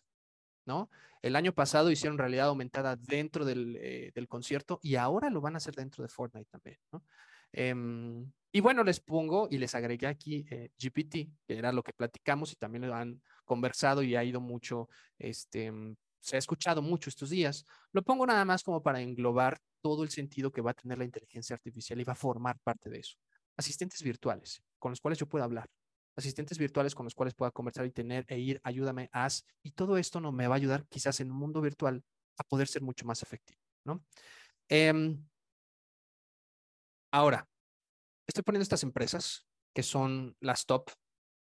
¿no? El año pasado hicieron realidad aumentada dentro del, eh, del concierto y ahora lo van a hacer dentro de Fortnite también. Em, y bueno, les pongo y les agregué aquí eh, GPT, que era lo que platicamos y también lo han conversado y ha ido mucho, este, se ha escuchado mucho estos días. Lo pongo nada más como para englobar todo el sentido que va a tener la inteligencia artificial y va a formar parte de eso asistentes virtuales con los cuales yo pueda hablar, asistentes virtuales con los cuales pueda conversar y tener e ir, ayúdame, haz, y todo esto no me va a ayudar quizás en un mundo virtual a poder ser mucho más efectivo, ¿no? Em, ahora, estoy poniendo estas empresas que son las top,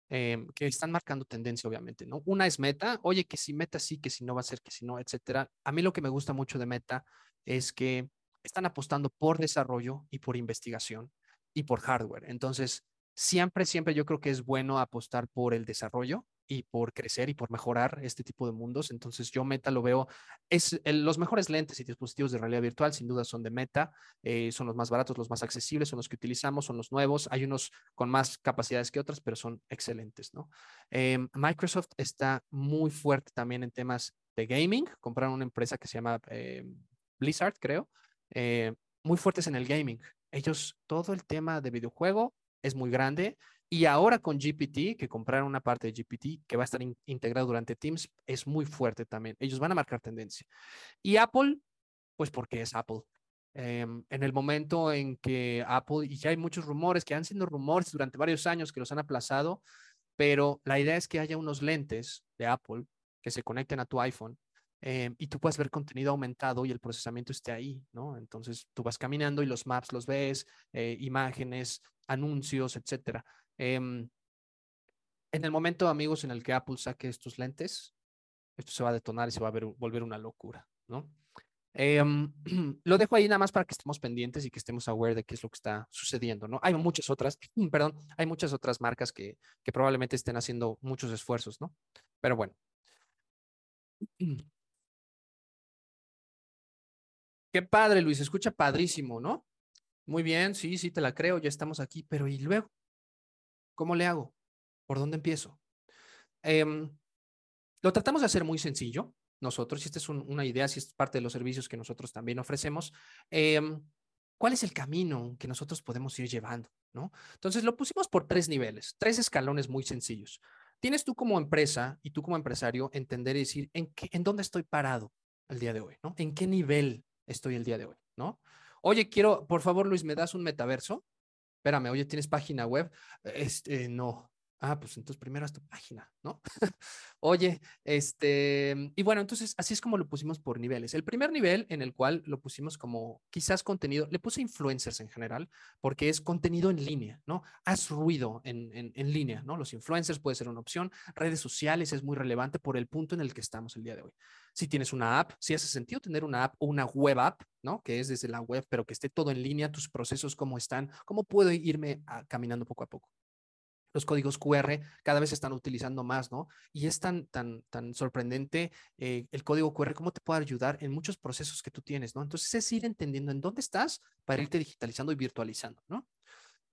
em, que están marcando tendencia, obviamente, ¿no? Una es Meta, oye, que si Meta sí, que si no va a ser, que si no, etcétera. A mí lo que me gusta mucho de Meta es que están apostando por desarrollo y por investigación y por hardware. Entonces, siempre, siempre yo creo que es bueno apostar por el desarrollo y por crecer y por mejorar este tipo de mundos. Entonces yo Meta lo veo, es los mejores lentes y dispositivos de realidad virtual sin duda son de Meta, eh, son los más baratos, los más accesibles, son los que utilizamos, son los nuevos, hay unos con más capacidades que otras, pero son excelentes, ¿no? Em, Microsoft está muy fuerte también en temas de gaming, compraron una empresa que se llama em, Blizzard, creo, eh, muy fuertes en el gaming. Ellos, todo el tema de videojuego es muy grande y ahora con GPT, que compraron una parte de GPT que va a estar integrado durante Teams, es muy fuerte también. Ellos van a marcar tendencia. Y Apple, pues porque es Apple. Em, en el momento en que Apple, y ya hay muchos rumores que han sido rumores durante varios años que los han aplazado, pero la idea es que haya unos lentes de Apple que se conecten a tu iPhone em, y tú puedes ver contenido aumentado y el procesamiento esté ahí, ¿no? Entonces tú vas caminando y los maps los ves, eh, imágenes, anuncios, etcétera. Em, en el momento, amigos, en el que Apple saque estos lentes, esto se va a detonar y se va a volver una locura, ¿no? Em, lo dejo ahí nada más para que estemos pendientes y que estemos aware de qué es lo que está sucediendo, ¿no? Hay muchas otras, perdón, hay muchas otras marcas que, que probablemente estén haciendo muchos esfuerzos, ¿no? Pero bueno. Qué padre, Luis, escucha padrísimo, ¿no? Muy bien, sí, sí, te la creo, ya estamos aquí, pero ¿y luego? ¿Cómo le hago? ¿Por dónde empiezo? Em, lo tratamos de hacer muy sencillo. Nosotros, si esta es una idea, si es parte de los servicios que nosotros también ofrecemos, em, ¿cuál es el camino que nosotros podemos ir llevando? ¿no? Entonces, lo pusimos por tres niveles, tres escalones muy sencillos. Tienes tú como empresa y tú como empresario entender y decir en, qué, en dónde estoy parado el día de hoy, ¿no? ¿En qué nivel estoy el día de hoy, ¿no? Oye, quiero, por favor, Luis, ¿me das un metaverso? espérame, oye, ¿tienes página web? Este, no. Ah, pues entonces primero haz tu página, ¿no? Oye, este, y bueno, entonces así es como lo pusimos por niveles. El primer nivel en el cual lo pusimos como quizás contenido, le puse influencers en general, porque es contenido en línea, ¿no? Haz ruido en, en, en línea, ¿no? Los influencers puede ser una opción, redes sociales es muy relevante por el punto en el que estamos el día de hoy. Si tienes una app, si hace sentido tener una app o una web app, ¿no? Que es desde la web, pero que esté todo en línea, tus procesos cómo están, cómo puedo irme caminando poco a poco los códigos QR cada vez se están utilizando más, ¿no? Y es tan, tan, tan sorprendente eh, el código QR, cómo te puede ayudar en muchos procesos que tú tienes, ¿no? Entonces es ir entendiendo en dónde estás para irte digitalizando y virtualizando, ¿no?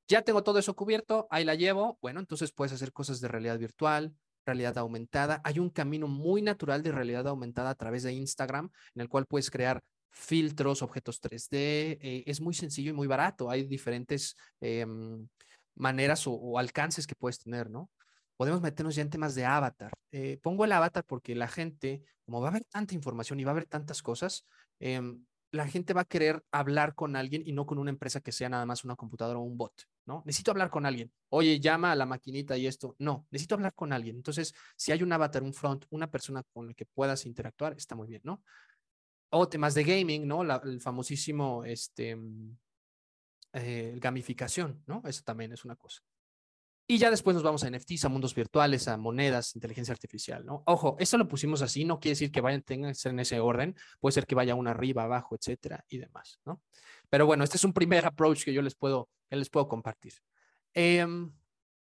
Ya tengo todo eso cubierto, ahí la llevo. Bueno, entonces puedes hacer cosas de realidad virtual, realidad aumentada. Hay un camino muy natural de realidad aumentada a través de Instagram, en el cual puedes crear filtros, objetos 3D. Eh, es muy sencillo y muy barato. Hay diferentes em, maneras o, alcances que puedes tener, ¿no? Podemos meternos ya en temas de avatar. Eh, pongo el avatar porque la gente, como va a haber tanta información y va a haber tantas cosas, em, la gente va a querer hablar con alguien y no con una empresa que sea nada más una computadora o un bot, ¿no? Necesito hablar con alguien. Oye, llama a la maquinita y esto. No, necesito hablar con alguien. Entonces, si hay un avatar, un front, una persona con la que puedas interactuar, está muy bien, ¿no? O temas de gaming, ¿no? el famosísimo, este, eh, gamificación, ¿no? Eso también es una cosa. Y ya después nos vamos a NFTs, a mundos virtuales, a monedas, inteligencia artificial, ¿no? Ojo, esto lo pusimos así, no quiere decir que vayan, tengan que ser en ese orden, puede ser que vaya una arriba, abajo, etcétera, y demás, ¿no? Pero bueno, este es un primer approach que yo les puedo, que les puedo compartir. Em,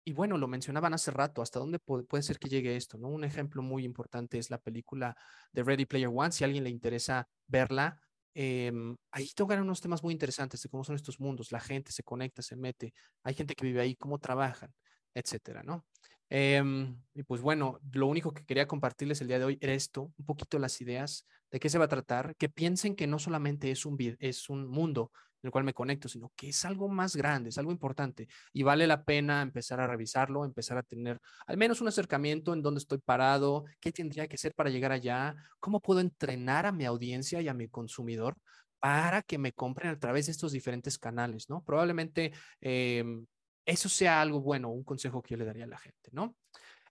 y bueno, lo mencionaban hace rato, ¿hasta dónde puede, ser que llegue esto? Un ejemplo muy importante es la película de Ready Player One. Si a alguien le interesa verla, eh, ahí tocan unos temas muy interesantes de cómo son estos mundos, la gente se conecta, se mete, hay gente que vive ahí, cómo trabajan, etcétera, ¿no? Em, y pues bueno, lo único que quería compartirles el día de hoy era esto, un poquito las ideas de qué se va a tratar, que piensen que no solamente es un, es un mundo en el cual me conecto, sino que es algo más grande, es algo importante y vale la pena empezar a revisarlo, empezar a tener al menos un acercamiento en dónde estoy parado, qué tendría que hacer para llegar allá, cómo puedo entrenar a mi audiencia y a mi consumidor para que me compren a través de estos diferentes canales, ¿no? Probablemente em, eso sea algo bueno, un consejo que yo le daría a la gente, ¿no?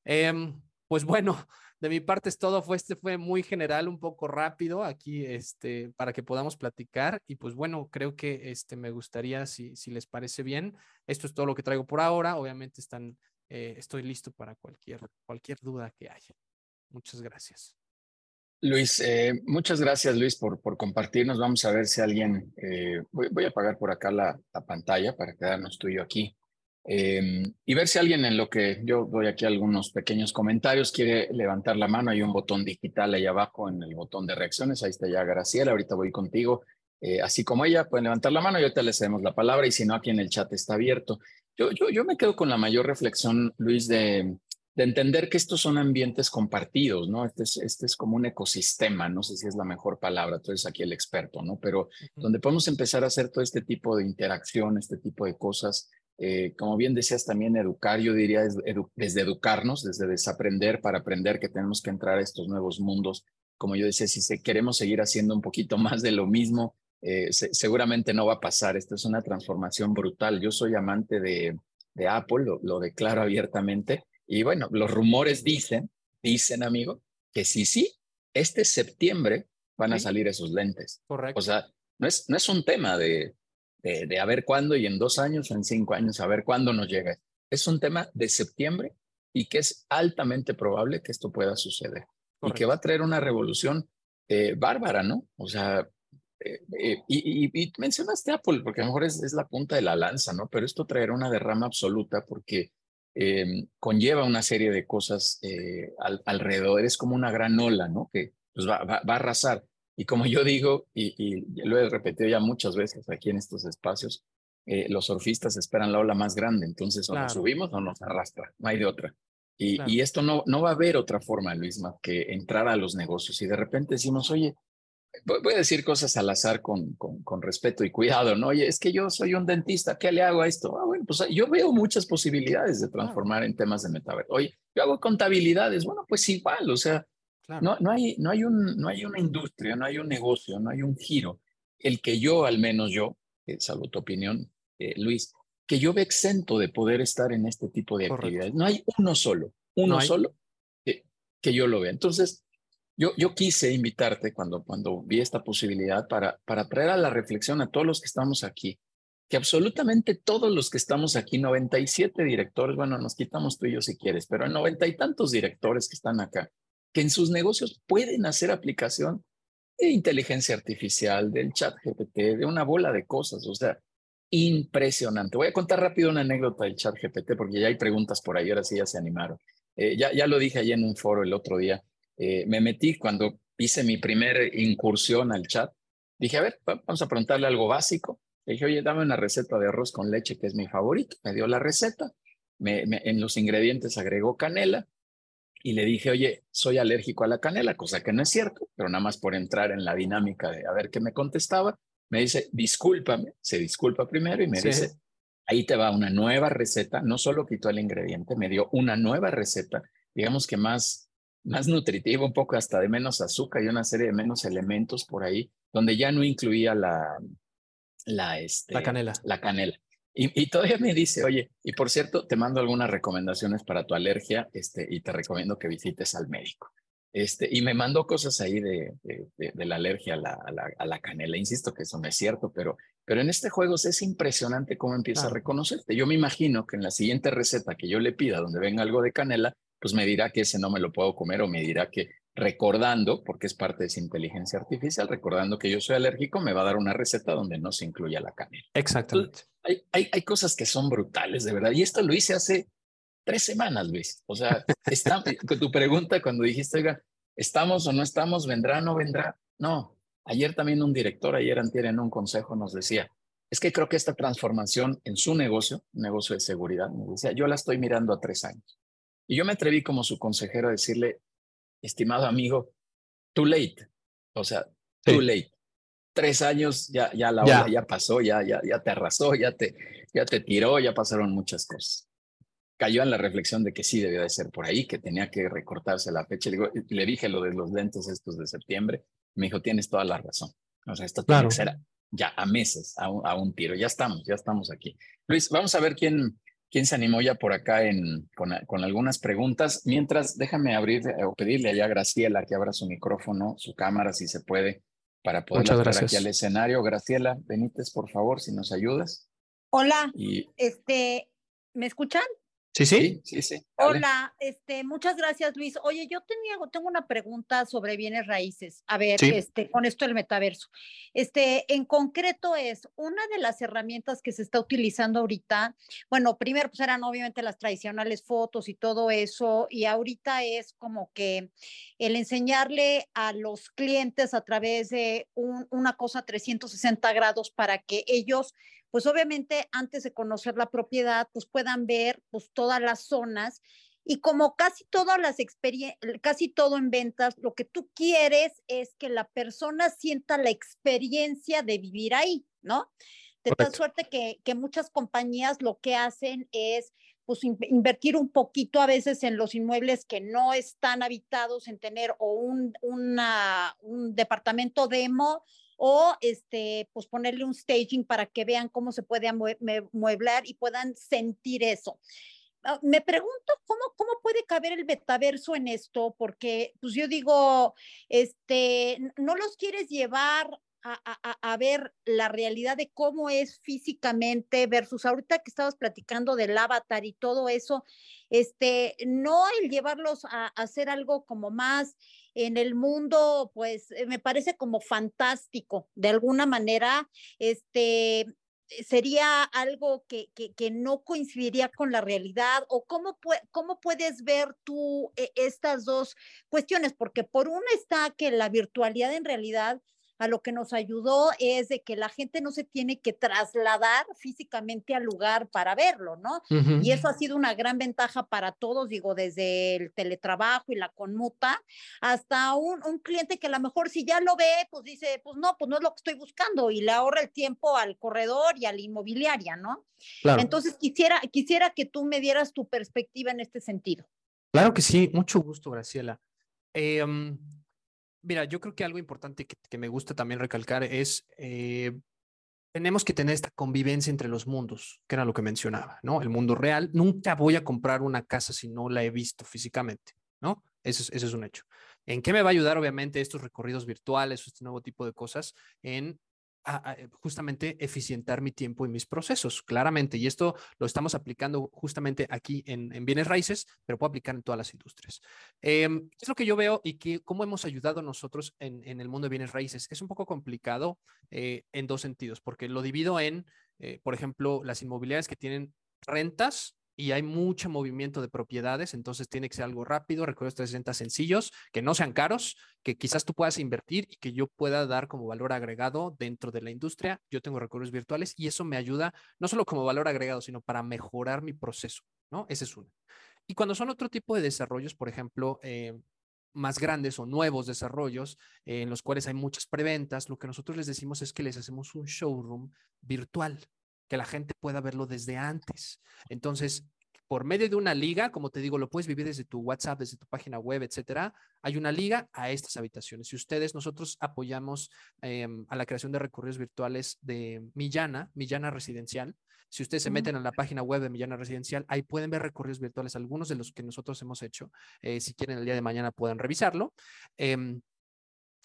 Em, pues bueno, de mi parte es todo. Fue este fue muy general, un poco rápido aquí, este, para que podamos platicar. Y pues bueno, creo que este me gustaría, si, si les parece bien, esto es todo lo que traigo por ahora. Obviamente están, eh, estoy listo para cualquier, cualquier duda que haya. Muchas gracias. Luis, eh, muchas gracias Luis por, por compartirnos. Vamos a ver si alguien, eh, voy, voy, a apagar por acá la, la pantalla para quedarnos tú y yo aquí. Eh, y ver si alguien en lo que yo doy aquí algunos pequeños comentarios quiere levantar la mano. Hay un botón digital ahí abajo en el botón de reacciones. Ahí está ya Graciela. Ahorita voy contigo. Eh, así como ella, pueden levantar la mano y ahorita les cedemos la palabra. Y si no, aquí en el chat está abierto. Yo, yo, yo me quedo con la mayor reflexión, Luis, de, de entender que estos son ambientes compartidos, ¿no? Este es, este es como un ecosistema, no sé si es la mejor palabra, entonces aquí el experto, ¿no? Pero donde podemos empezar a hacer todo este tipo de interacción, este tipo de cosas, eh, como bien decías también, educar, yo diría desde, edu desde, educarnos, desde desaprender para aprender que tenemos que entrar a estos nuevos mundos. Como yo decía, si se, queremos seguir haciendo un poquito más de lo mismo, eh, se, seguramente no va a pasar. Esta es una transformación brutal. Yo soy amante de, de Apple, lo, lo declaro abiertamente. Y bueno, los rumores dicen, dicen, amigo, que sí, sí, este septiembre van a salir esos lentes. Correcto. O sea, no es, no es un tema de, de, de, a ver cuándo y en dos años o en cinco años, a ver cuándo nos llega. Es un tema de septiembre y que es altamente probable que esto pueda suceder Correcto. y que va a traer una revolución eh, bárbara, ¿no? O sea, eh, eh, y, y, y, mencionaste Apple, porque a lo mejor es, es, la punta de la lanza, ¿no? Pero esto traerá una derrama absoluta porque conlleva una serie de cosas al, alrededor. Es como una gran ola, ¿no? Que pues, va, va, va a arrasar. Y como yo digo, y, y, lo he repetido ya muchas veces aquí en estos espacios, eh, los surfistas esperan la ola más grande, entonces o claro. nos subimos o nos arrastra, no hay de otra. Y, claro. y, esto no, no va a haber otra forma, Luis, más que entrar a los negocios y de repente decimos, oye, voy a decir cosas al azar con, con, con, respeto y cuidado, ¿no? Oye, es que yo soy un dentista, ¿qué le hago a esto? Ah, bueno, pues yo veo muchas posibilidades de transformar en temas de metaverso. Oye, yo hago contabilidades, bueno, pues igual, o sea, Claro. No, no, hay, no, hay un, no hay una industria, no hay un negocio, no hay un giro. El que yo, al menos yo, eh, salvo tu opinión, eh, Luis, que yo ve exento de poder estar en este tipo de Correcto. actividades. No hay uno solo, uno no solo que, que, yo lo vea. Entonces, yo, yo quise invitarte cuando, cuando vi esta posibilidad para, para traer a la reflexión a todos los que estamos aquí, que absolutamente todos los que estamos aquí, 97 directores, bueno, nos quitamos tú y yo si quieres, pero hay noventa y tantos directores que están acá, que en sus negocios pueden hacer aplicación de inteligencia artificial, del chat GPT, de una bola de cosas, o sea, impresionante. Voy a contar rápido una anécdota del chat GPT porque ya hay preguntas por ahí, ahora sí ya se animaron. Eh, ya, ya lo dije allí en un foro el otro día, eh, me metí cuando hice mi primer incursión al chat, dije, a ver, vamos a preguntarle algo básico. Le dije, oye, dame una receta de arroz con leche, que es mi favorito. Me dio la receta, me, en los ingredientes agregó canela, y le dije, oye, soy alérgico a la canela, cosa que no es cierto, pero nada más por entrar en la dinámica de a ver qué me contestaba, me dice, discúlpame, se disculpa primero y me sí. dice, ahí te va una nueva receta, no solo quitó el ingrediente, me dio una nueva receta, digamos que más, más nutritiva, un poco hasta de menos azúcar y una serie de menos elementos por ahí, donde ya no incluía la, la, este, la canela. La canela. Y, y, todavía me dice, oye, y por cierto, te mando algunas recomendaciones para tu alergia este, y te recomiendo que visites al médico. Este, y me mandó cosas ahí de, de, de, de la alergia a la, a, la, a la, canela. Insisto que eso no es cierto, pero, pero en este juego es impresionante cómo empieza a reconocerte. Yo me imagino que en la siguiente receta que yo le pida, donde venga algo de canela, pues me dirá que ese no me lo puedo comer o me dirá que recordando, porque es parte de esa inteligencia artificial, recordando que yo soy alérgico, me va a dar una receta donde no se incluya la canela. Exactamente. Hay, hay, hay, cosas que son brutales, de verdad. Y esto lo hice hace tres semanas, Luis. O sea, está, tu pregunta cuando dijiste, oiga, ¿estamos o no estamos? ¿Vendrá o no vendrá? No. Ayer también un director, ayer antier en un consejo nos decía, es que creo que esta transformación en su negocio, negocio de seguridad, me decía, yo la estoy mirando a tres años. Y yo me atreví como su consejero a decirle, estimado amigo, too late. O sea, too sí. late. Tres años, ya, ya la hora ya. ya pasó, ya, ya, ya te arrasó, ya te, ya te tiró, ya pasaron muchas cosas. Cayó en la reflexión de que sí debía de ser por ahí, que tenía que recortarse la fecha. Le, digo, le dije lo de los lentes estos de septiembre. Me dijo, tienes toda la razón. O sea, esto claro. ya a meses, a un, a un tiro. Ya estamos, ya estamos aquí. Luis, vamos a ver quién, quién se animó ya por acá en, con, con, algunas preguntas. Mientras, déjame abrir eh, o pedirle allá a Graciela que abra su micrófono, su cámara, si se puede, para poder estar aquí al escenario. Graciela Benítez, por favor, si nos ayudas. Hola, este, ¿me escuchan? Sí, sí. Sí, sí, Hola, este, muchas gracias, Luis. Oye, yo tenía, tengo una pregunta sobre bienes raíces. A ver, este, con esto del metaverso. Este, en concreto es una de las herramientas que se está utilizando ahorita. Bueno, primero pues eran obviamente las tradicionales fotos y todo eso, y ahorita es como que el enseñarle a los clientes a través de una cosa 360 grados para que ellos pues obviamente antes de conocer la propiedad, pues puedan ver pues todas las zonas y como casi todas las experiencias, casi todo en ventas, lo que tú quieres es que la persona sienta la experiencia de vivir ahí, ¿no? De tal suerte que, que, muchas compañías lo que hacen es pues invertir un poquito a veces en los inmuebles que no están habitados, en tener o un, una, un departamento demo o este, pues ponerle un staging para que vean cómo se puede mueblar y puedan sentir eso. Ah, me pregunto cómo, cómo puede caber el metaverso en esto, porque pues yo digo, este, no los quieres llevar a, ver la realidad de cómo es físicamente versus ahorita que estabas platicando del avatar y todo eso, este, no el llevarlos a, hacer algo como más en el mundo, pues eh, me parece como fantástico, de alguna manera, este, sería algo que, que, no coincidiría con la realidad o cómo, cómo puedes ver tú eh, estas dos cuestiones, porque por una está que la virtualidad en realidad a lo que nos ayudó es de que la gente no se tiene que trasladar físicamente al lugar para verlo, ¿no? Y eso ha sido una gran ventaja para todos, digo, desde el teletrabajo y la conmuta hasta un, un cliente que a lo mejor si ya lo ve, pues dice, pues no, pues no es lo que estoy buscando y le ahorra el tiempo al corredor y a la inmobiliaria, ¿no? Entonces quisiera, quisiera que tú me dieras tu perspectiva en este sentido. Claro que sí, mucho gusto, Graciela. Eh, Mira, yo creo que algo importante que, me gusta también recalcar es, eh, tenemos que tener esta convivencia entre los mundos, que era lo que mencionaba, ¿no? El mundo real, nunca voy a comprar una casa si no la he visto físicamente, ¿no? Eso es, es un hecho. ¿En qué me va a ayudar, obviamente, estos recorridos virtuales, este nuevo tipo de cosas? En eh, justamente eficientar mi tiempo y mis procesos, claramente. Y esto lo estamos aplicando justamente aquí en, bienes raíces, pero puedo aplicar en todas las industrias. ¿Qué es lo que yo veo y que, cómo hemos ayudado nosotros en, el mundo de bienes raíces? Es un poco complicado eh, en dos sentidos, porque lo divido en, eh, por ejemplo, las inmobiliarias que tienen rentas y hay mucho movimiento de propiedades, entonces tiene que ser algo rápido, recorridos 360 sencillos, que no sean caros, que quizás tú puedas invertir y que yo pueda dar como valor agregado dentro de la industria. Yo tengo recorridos virtuales y eso me ayuda no solo como valor agregado, sino para mejorar mi proceso, ¿no? Ese es uno. Y cuando son otro tipo de desarrollos, por ejemplo, eh, más grandes o nuevos desarrollos en los cuales hay muchas preventas, lo que nosotros les decimos es que les hacemos un showroom virtual que la gente pueda verlo desde antes. Entonces, por medio de una liga, como te digo, lo puedes vivir desde tu WhatsApp, desde tu página web, etcétera. Hay una liga a estas habitaciones. Si ustedes, nosotros apoyamos em, a la creación de recorridos virtuales de Millana, Millana Residencial. Si ustedes se meten a la página web de Millana Residencial, ahí pueden ver recorridos virtuales, algunos de los que nosotros hemos hecho. Eh, si quieren, el día de mañana pueden revisarlo. Em,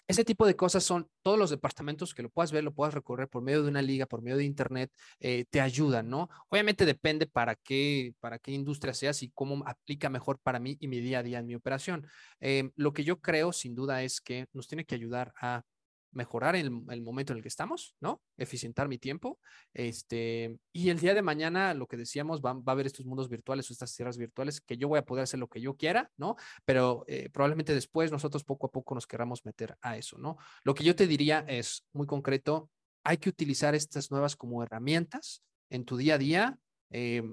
ese tipo de cosas son todos los departamentos que lo puedas ver, lo puedas recorrer por medio de una liga, por medio de internet, eh, te ayudan, ¿no? Obviamente depende para qué, para qué industria seas y cómo aplica mejor para mí y mi día a día en mi operación. Em, lo que yo creo, sin duda, es que nos tiene que ayudar a mejorar el, momento en el que estamos, ¿no? Eficientar mi tiempo. Este, y el día de mañana, lo que decíamos, va, va a haber estos mundos virtuales o estas tierras virtuales que yo voy a poder hacer lo que yo quiera, ¿no? Pero eh, probablemente después nosotros poco a poco nos queramos meter a eso, ¿no? Lo que yo te diría es muy concreto, hay que utilizar estas nuevas como herramientas en tu día a día. Eh,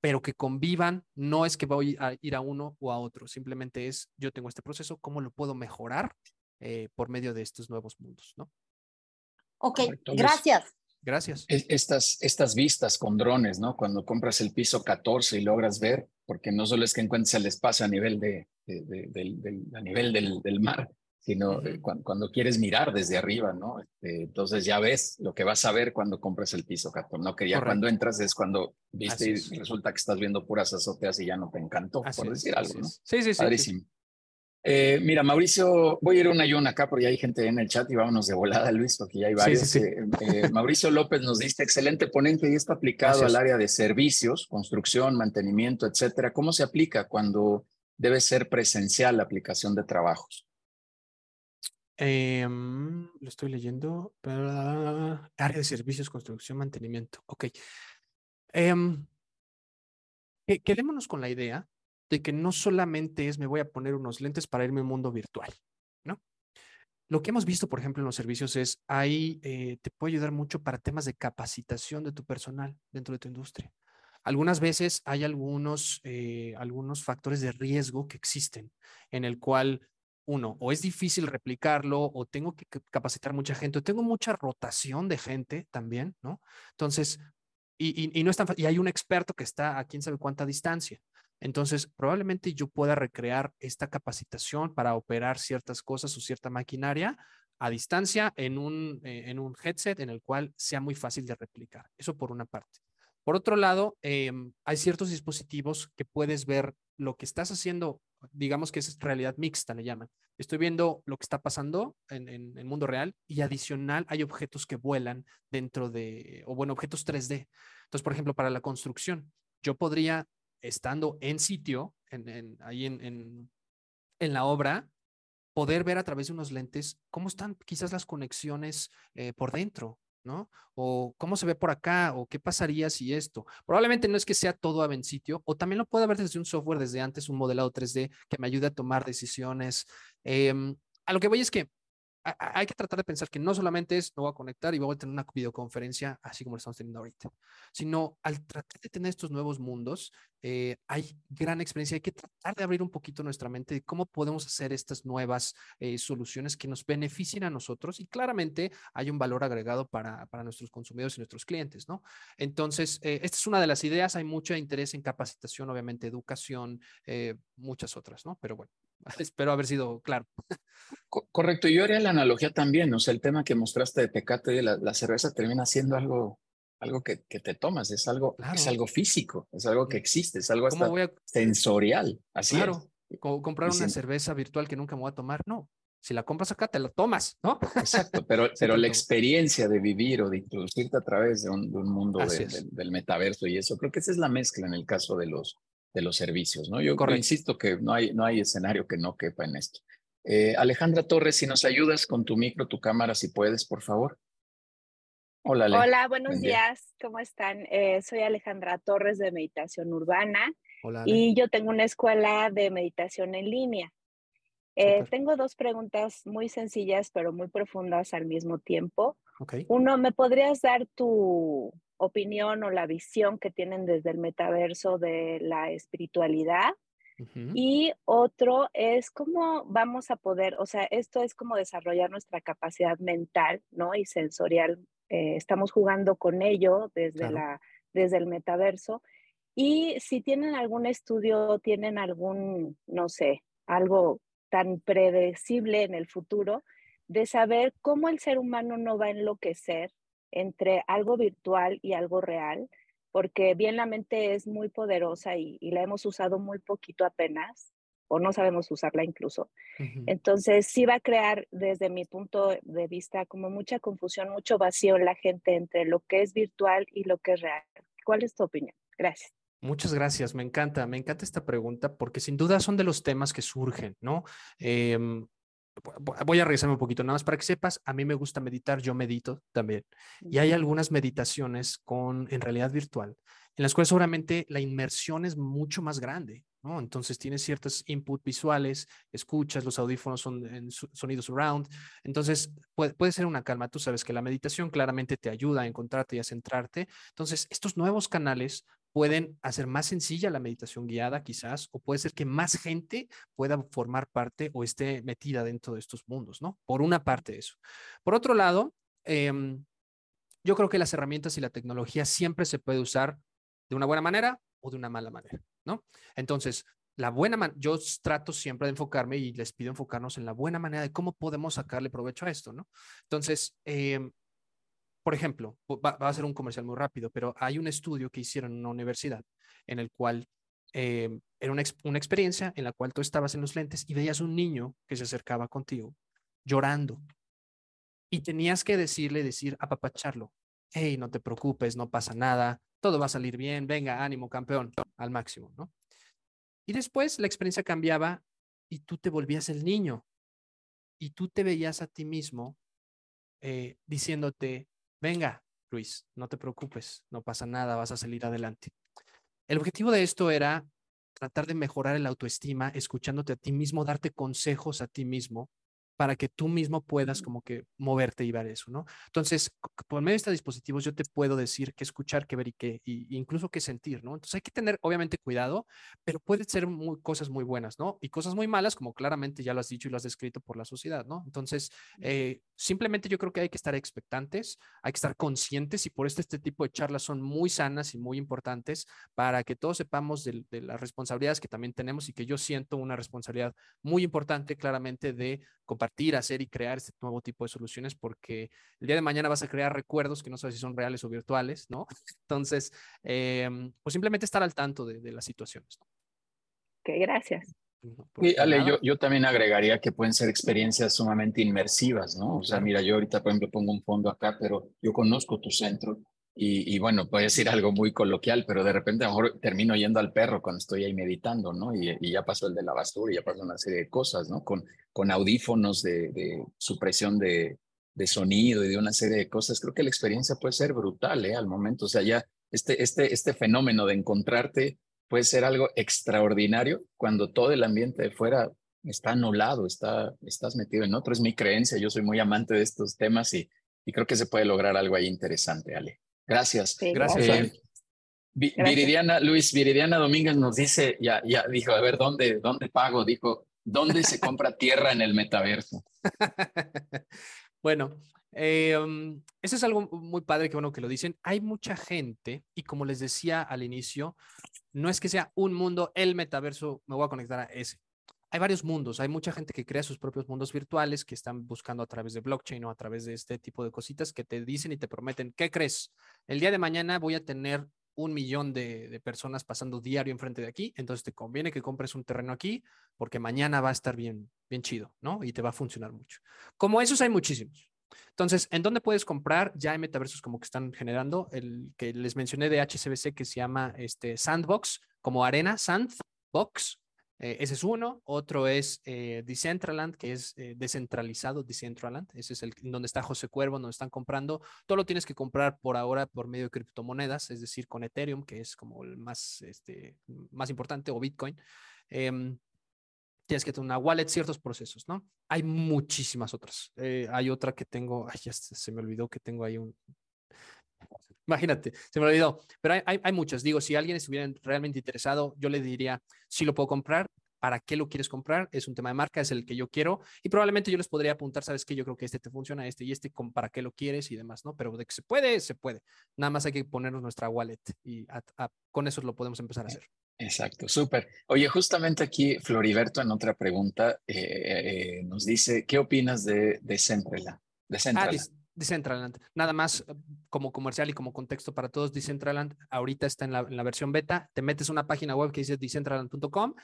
pero que convivan, no es que voy a ir a uno o a otro, simplemente es yo tengo este proceso, ¿cómo lo puedo mejorar eh, por medio de estos nuevos mundos, ¿no? Ok, gracias. Gracias. Estas, estas vistas con drones, ¿no? Cuando compras el piso 14 y logras ver, porque no solo es que encuentres el espacio a nivel, de, a nivel del, del, mar, sino eh, cuando, quieres mirar desde arriba, ¿no? Este, entonces ya ves lo que vas a ver cuando compres el piso, Cato, ¿no? Que ya cuando entras es cuando viste y resulta que estás viendo puras azoteas y ya no te encantó, por decir algo, ¿no? Sí, sí, sí. Padrísimo. Eh, mira, Mauricio, voy a ir a un ayuno acá porque ya hay gente en el chat y vámonos de volada, Luis, porque ya hay varios. Eh, Mauricio López nos dice, excelente ponente y esto aplicado al área de servicios, construcción, mantenimiento, etcétera. ¿Cómo se aplica cuando debe ser presencial la aplicación de trabajos? Em, lo estoy leyendo. Área de servicios, construcción, mantenimiento. Ok. Eh, quedémonos con la idea de que no solamente es me voy a poner unos lentes para irme a un mundo virtual, ¿no? Lo que hemos visto, por ejemplo, en los servicios es, ahí eh, te puede ayudar mucho para temas de capacitación de tu personal dentro de tu industria. Algunas veces hay algunos, eh, algunos factores de riesgo que existen en el cual uno, o es difícil replicarlo, o tengo que capacitar mucha gente, o tengo mucha rotación de gente también, ¿no? Entonces, y, y, no es tan y hay un experto que está a quién sabe cuánta distancia. Entonces, probablemente yo pueda recrear esta capacitación para operar ciertas cosas o cierta maquinaria a distancia en un, eh, en un headset en el cual sea muy fácil de replicar. Eso por una parte. Por otro lado, em, hay ciertos dispositivos que puedes ver lo que estás haciendo, digamos que es realidad mixta, le llaman. Estoy viendo lo que está pasando en, el mundo real y adicional hay objetos que vuelan dentro de, o bueno, objetos 3D. Entonces, por ejemplo, para la construcción, yo podría estando en sitio, en, ahí en, la obra, poder ver a través de unos lentes cómo están quizás las conexiones eh, por dentro, ¿no? O cómo se ve por acá, o qué pasaría si esto. Probablemente no es que sea todo en sitio, o también lo puedo ver desde un software, desde antes, un modelado 3D que me ayude a tomar decisiones. Em, a lo que voy es que hay que tratar de pensar que no solamente es, no voy a conectar y voy a tener una videoconferencia así como lo estamos teniendo ahorita, sino al tratar de tener estos nuevos mundos, eh, hay gran experiencia. Hay que tratar de abrir un poquito nuestra mente de cómo podemos hacer estas nuevas eh, soluciones que nos beneficien a nosotros y claramente hay un valor agregado para, para nuestros consumidores y nuestros clientes, ¿no? Entonces, eh, esta es una de las ideas. Hay mucho interés en capacitación, obviamente, educación, muchas otras, ¿no? Pero bueno, espero haber sido claro. Correcto, yo haría la analogía también, o sea, el tema que mostraste de Tecate, la, la cerveza termina siendo algo algo que, que, te tomas, es algo, es algo físico, es algo que existe, es algo hasta sensorial. Así claro, comprar una cerveza virtual que nunca me voy a tomar, no. Si la compras acá, te la tomas, ¿no? Exacto, pero, pero la experiencia de vivir o de introducirte a través de un, de un mundo del metaverso y eso, creo que esa es la mezcla en el caso de los, de los servicios, ¿no? Yo insisto que no hay, no hay escenario que no quepa en esto. Eh, Alejandra Torres, si nos ayudas con tu micro, tu cámara, si puedes, por favor. Hola, Hola, buenos días. ¿Cómo están? Eh, soy Alejandra Torres de Meditación Urbana y yo tengo una escuela de meditación en línea. Eh, tengo dos preguntas muy sencillas pero muy profundas al mismo tiempo. Uno, ¿me podrías dar tu opinión o la visión que tienen desde el metaverso de la espiritualidad? Y otro es cómo vamos a poder, o sea, esto es como desarrollar nuestra capacidad mental, ¿no? Y sensorial eh, estamos jugando con ello desde, la, desde el metaverso. Y si tienen algún estudio, tienen algún, no sé, algo tan predecible en el futuro, de saber cómo el ser humano no va a enloquecer entre algo virtual y algo real, porque bien la mente es muy poderosa y, y la hemos usado muy poquito apenas, o no sabemos usarla incluso. Entonces, sí va a crear desde mi punto de vista como mucha confusión, mucho vacío en la gente entre lo que es virtual y lo que es real. ¿Cuál es tu opinión? Gracias. Muchas gracias, me encanta, me encanta esta pregunta porque sin duda son de los temas que surgen, ¿no? Em, voy a regresarme un poquito, nada más para que sepas, a mí me gusta meditar, yo medito también. Y hay algunas meditaciones con, en realidad virtual, en las cuales seguramente la inmersión es mucho más grande. ¿no? Entonces tienes ciertos input visuales, escuchas, los audífonos son en sonidos surround. Entonces puede, puede, ser una calma. Tú sabes que la meditación claramente te ayuda a encontrarte y a centrarte. Entonces estos nuevos canales pueden hacer más sencilla la meditación guiada quizás, o puede ser que más gente pueda formar parte o esté metida dentro de estos mundos, ¿no? Por una parte eso. Por otro lado, em, yo creo que las herramientas y la tecnología siempre se puede usar de una buena manera o de una mala manera, ¿no? Entonces, la buena yo trato siempre de enfocarme y les pido enfocarnos en la buena manera de cómo podemos sacarle provecho a esto, ¿no? Entonces, em, por ejemplo, va, a ser un comercial muy rápido, pero hay un estudio que hicieron en una universidad en el cual em, era una, una experiencia en la cual tú estabas en los lentes y veías un niño que se acercaba contigo llorando. Y tenías que decirle, decir, apapacharlo, hey, no te preocupes, no pasa nada, todo va a salir bien, venga, ánimo, campeón, al máximo, ¿no? Y después la experiencia cambiaba y tú te volvías el niño. Y tú te veías a ti mismo eh, diciéndote, venga, Luis, no te preocupes, no pasa nada, vas a salir adelante. El objetivo de esto era tratar de mejorar el autoestima, escuchándote a ti mismo, darte consejos a ti mismo para que tú mismo puedas como que moverte y ver eso, ¿no? Entonces, por medio de estos dispositivos yo te puedo decir qué escuchar, qué ver y qué, y, incluso qué sentir, ¿no? Entonces hay que tener obviamente cuidado, pero puede ser muy, cosas muy buenas, ¿no? Y cosas muy malas, como claramente ya lo has dicho y lo has descrito por la sociedad, ¿no? Entonces, eh, simplemente yo creo que hay que estar expectantes, hay que estar conscientes y por este, este tipo de charlas son muy sanas y muy importantes para que todos sepamos de, de las responsabilidades que también tenemos y que yo siento una responsabilidad muy importante claramente de compartir, hacer y crear este nuevo tipo de soluciones porque el día de mañana vas a crear recuerdos que no sabes si son reales o virtuales, ¿no? Entonces, eh, pues simplemente estar al tanto de, las situaciones. Ok, gracias. Sí, Ale, yo, yo, también agregaría que pueden ser experiencias sumamente inmersivas, ¿no? O sea, mira, yo ahorita, por ejemplo, pongo un fondo acá, pero yo conozco tu centro y, bueno, puede decir algo muy coloquial, pero de repente a lo mejor termino yendo al perro cuando estoy ahí meditando, ¿no? Y, ya pasó el de la basura, y ya pasó una serie de cosas, ¿no? Con, con audífonos de, supresión de, de, sonido y de una serie de cosas. Creo que la experiencia puede ser brutal, ¿eh? Al momento, o sea, ya este, este, este fenómeno de encontrarte puede ser algo extraordinario cuando todo el ambiente de fuera está anulado, está, estás metido en otro. Es mi creencia, yo soy muy amante de estos temas y, y creo que se puede lograr algo ahí interesante, Ale. Gracias. gracias. Eh, Viridiana, Luis, Viridiana Domínguez nos dice, ya, ya dijo, a ver, ¿dónde, dónde pago? Dijo, ¿dónde se compra tierra en el metaverso? bueno, eh, eso es algo muy padre que bueno que lo dicen. Hay mucha gente y como les decía al inicio, no es que sea un mundo, el metaverso, me voy a conectar a ese hay varios mundos, hay mucha gente que crea sus propios mundos virtuales que están buscando a través de blockchain o a través de este tipo de cositas que te dicen y te prometen, ¿qué crees? El día de mañana voy a tener un millón de, personas pasando diario enfrente de aquí, entonces te conviene que compres un terreno aquí porque mañana va a estar bien, bien chido, ¿no? Y te va a funcionar mucho. Como esos hay muchísimos. Entonces, ¿en dónde puedes comprar? Ya hay metaversos como que están generando, el que les mencioné de HCBC que se llama este Sandbox, como arena, Sandbox, eh, ese es uno. Otro es eh, Decentraland, que es eh, descentralizado, Decentraland. Ese es el donde está José Cuervo, donde están comprando. Todo lo tienes que comprar por ahora por medio de criptomonedas, es decir, con Ethereum, que es como el más, este, más importante, o Bitcoin. Em, tienes que tener una wallet, ciertos procesos, ¿no? Hay muchísimas otras. hay otra que tengo, ay, ya se me olvidó que tengo ahí un, Imagínate, se me olvidó. Pero hay, hay, muchas. Digo, si alguien estuviera realmente interesado, yo le diría, si lo puedo comprar, ¿para qué lo quieres comprar? Es un tema de marca, es el que yo quiero. Y probablemente yo les podría apuntar, sabes que yo creo que este te funciona, este y este, para qué lo quieres y demás, ¿no? Pero de que se puede, se puede. Nada más hay que ponernos nuestra wallet y con eso lo podemos empezar a hacer. Exacto, súper. Oye, justamente aquí Floriberto en otra pregunta eh, eh, nos dice, ¿qué opinas de, de Centrala? De Centrala. Ah, Decentraland. Nada más eh, como comercial y como contexto para todos, Decentraland ahorita está en la, versión beta. Te metes una página web que dice decentraland.com,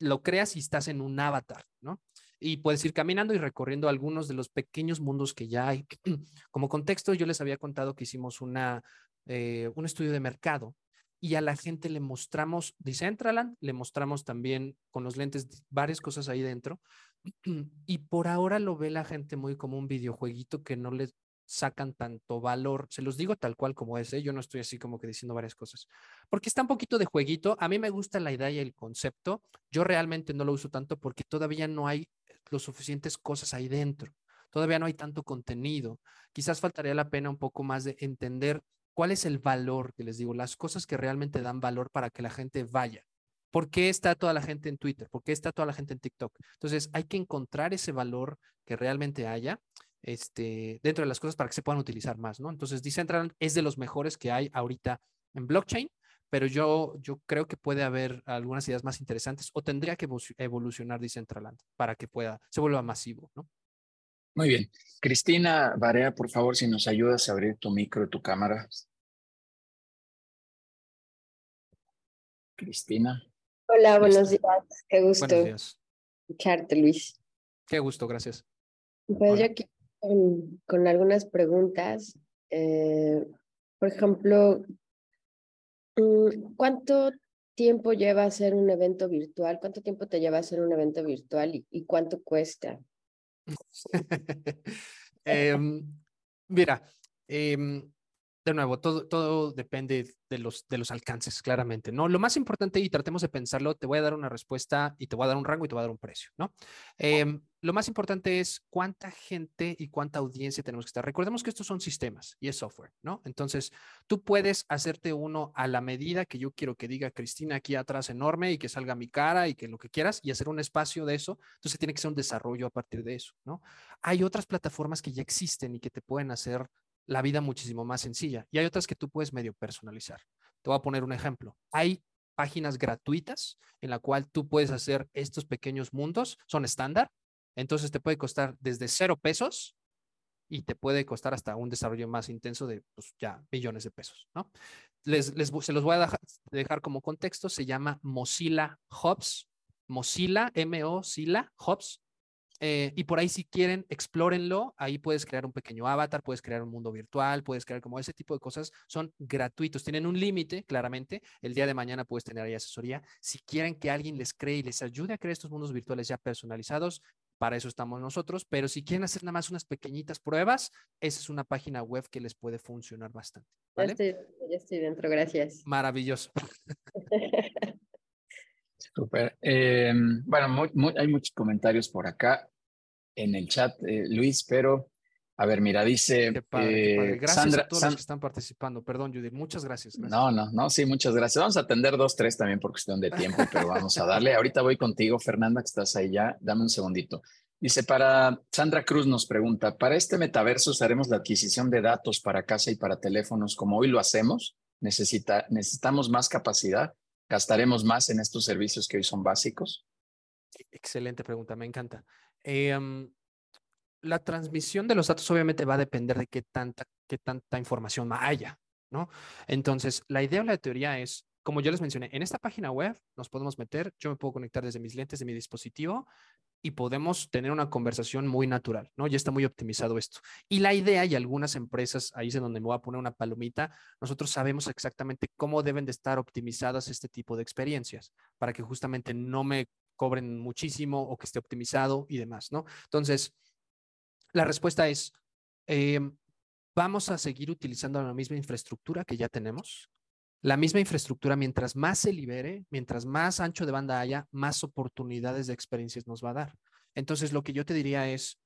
lo creas y estás en un avatar, ¿no? Y puedes ir caminando y recorriendo algunos de los pequeños mundos que ya hay. Como contexto, yo les había contado que hicimos una, eh, un estudio de mercado y a la gente le mostramos Decentraland, le mostramos también con los lentes varias cosas ahí dentro y por ahora lo ve la gente muy como un videojueguito que no le sacan tanto valor. Se los digo tal cual como es, ¿eh? yo no estoy así como que diciendo varias cosas, porque está un poquito de jueguito. A mí me gusta la idea y el concepto. Yo realmente no lo uso tanto porque todavía no hay lo suficientes cosas ahí dentro. Todavía no hay tanto contenido. Quizás faltaría la pena un poco más de entender cuál es el valor que les digo, las cosas que realmente dan valor para que la gente vaya. ¿Por qué está toda la gente en Twitter? ¿Por qué está toda la gente en TikTok? Entonces, hay que encontrar ese valor que realmente haya este, dentro de las cosas para que se puedan utilizar más, ¿no? Entonces, Decentraland es de los mejores que hay ahorita en blockchain, pero yo, yo creo que puede haber algunas ideas más interesantes o tendría que evolucionar Decentraland para que pueda, se vuelva masivo, ¿no? Muy bien. Cristina Barea, por favor, si nos ayudas a abrir tu micro y tu cámara. Cristina. Hola, buenos días. Qué gusto escucharte, Luis. Qué gusto, gracias. Pues yo aquí con, algunas preguntas. Eh, por ejemplo, mm, ¿cuánto tiempo lleva hacer un evento virtual? ¿Cuánto tiempo te lleva hacer un evento virtual y cuánto cuesta? Em, mira, em, de nuevo, todo, todo depende de los, de los alcances, claramente, ¿no? Lo más importante, y tratemos de pensarlo, te voy a dar una respuesta y te voy a dar un rango y te voy a dar un precio, ¿no? Em, lo más importante es cuánta gente y cuánta audiencia tenemos que estar. Recordemos que estos son sistemas y es software, ¿no? Entonces, tú puedes hacerte uno a la medida que yo quiero que diga Cristina aquí atrás enorme y que salga mi cara y que lo que quieras y hacer un espacio de eso. Entonces, tiene que ser un desarrollo a partir de eso, ¿no? Hay otras plataformas que ya existen y que te pueden hacer la vida muchísimo más sencilla. Y hay otras que tú puedes medio personalizar. Te voy a poner un ejemplo. Hay páginas gratuitas en la cual tú puedes hacer estos pequeños mundos, son estándar, entonces te puede costar desde cero pesos y te puede costar hasta un desarrollo más intenso de pues, ya millones de pesos, ¿no? Les, les, se los voy a dejar, como contexto, se llama Mozilla Hubs, Mozilla, M-O-Zilla Hubs, eh, y por ahí si quieren, explórenlo. Ahí puedes crear un pequeño avatar, puedes crear un mundo virtual, puedes crear como ese tipo de cosas. Son gratuitos, tienen un límite, claramente. El día de mañana puedes tener ahí asesoría. Si quieren que alguien les cree y les ayude a crear estos mundos virtuales ya personalizados, para eso estamos nosotros. Pero si quieren hacer nada más unas pequeñitas pruebas, esa es una página web que les puede funcionar bastante. Ya, estoy, dentro, gracias. Maravilloso. Súper. Eh, bueno, hay muchos comentarios por acá en el chat, eh, Luis, pero a ver, mira, dice. Eh, gracias a todos los que están participando. Perdón, Judith, muchas gracias, No, no, no, sí, muchas gracias. Vamos a atender dos, tres también por cuestión de tiempo, pero vamos a darle. Ahorita voy contigo, Fernanda, que estás ahí ya. Dame un segundito. Dice, para Sandra Cruz nos pregunta, ¿para este metaverso usaremos la adquisición de datos para casa y para teléfonos como hoy lo hacemos? ¿Necesita, ¿Necesitamos más capacidad? ¿Gastaremos más en estos servicios que hoy son básicos? Excelente pregunta, me encanta. Em, la transmisión de los datos obviamente va a depender de qué tanta, qué tanta información haya, ¿no? Entonces, la idea o la teoría es, como yo les mencioné, en esta página web nos podemos meter, yo me puedo conectar desde mis lentes de mi dispositivo y podemos tener una conversación muy natural, ¿no? Ya está muy optimizado esto. Y la idea, y algunas empresas, ahí es donde me voy a poner una palomita, nosotros sabemos exactamente cómo deben de estar optimizadas este tipo de experiencias, para que justamente no me cobren muchísimo o que esté optimizado y demás, ¿no? Entonces, la respuesta es, em, vamos a seguir utilizando la misma infraestructura que ya tenemos, la misma infraestructura, mientras más se libere, mientras más ancho de banda haya, más oportunidades de experiencias nos va a dar. Entonces, lo que yo te diría es,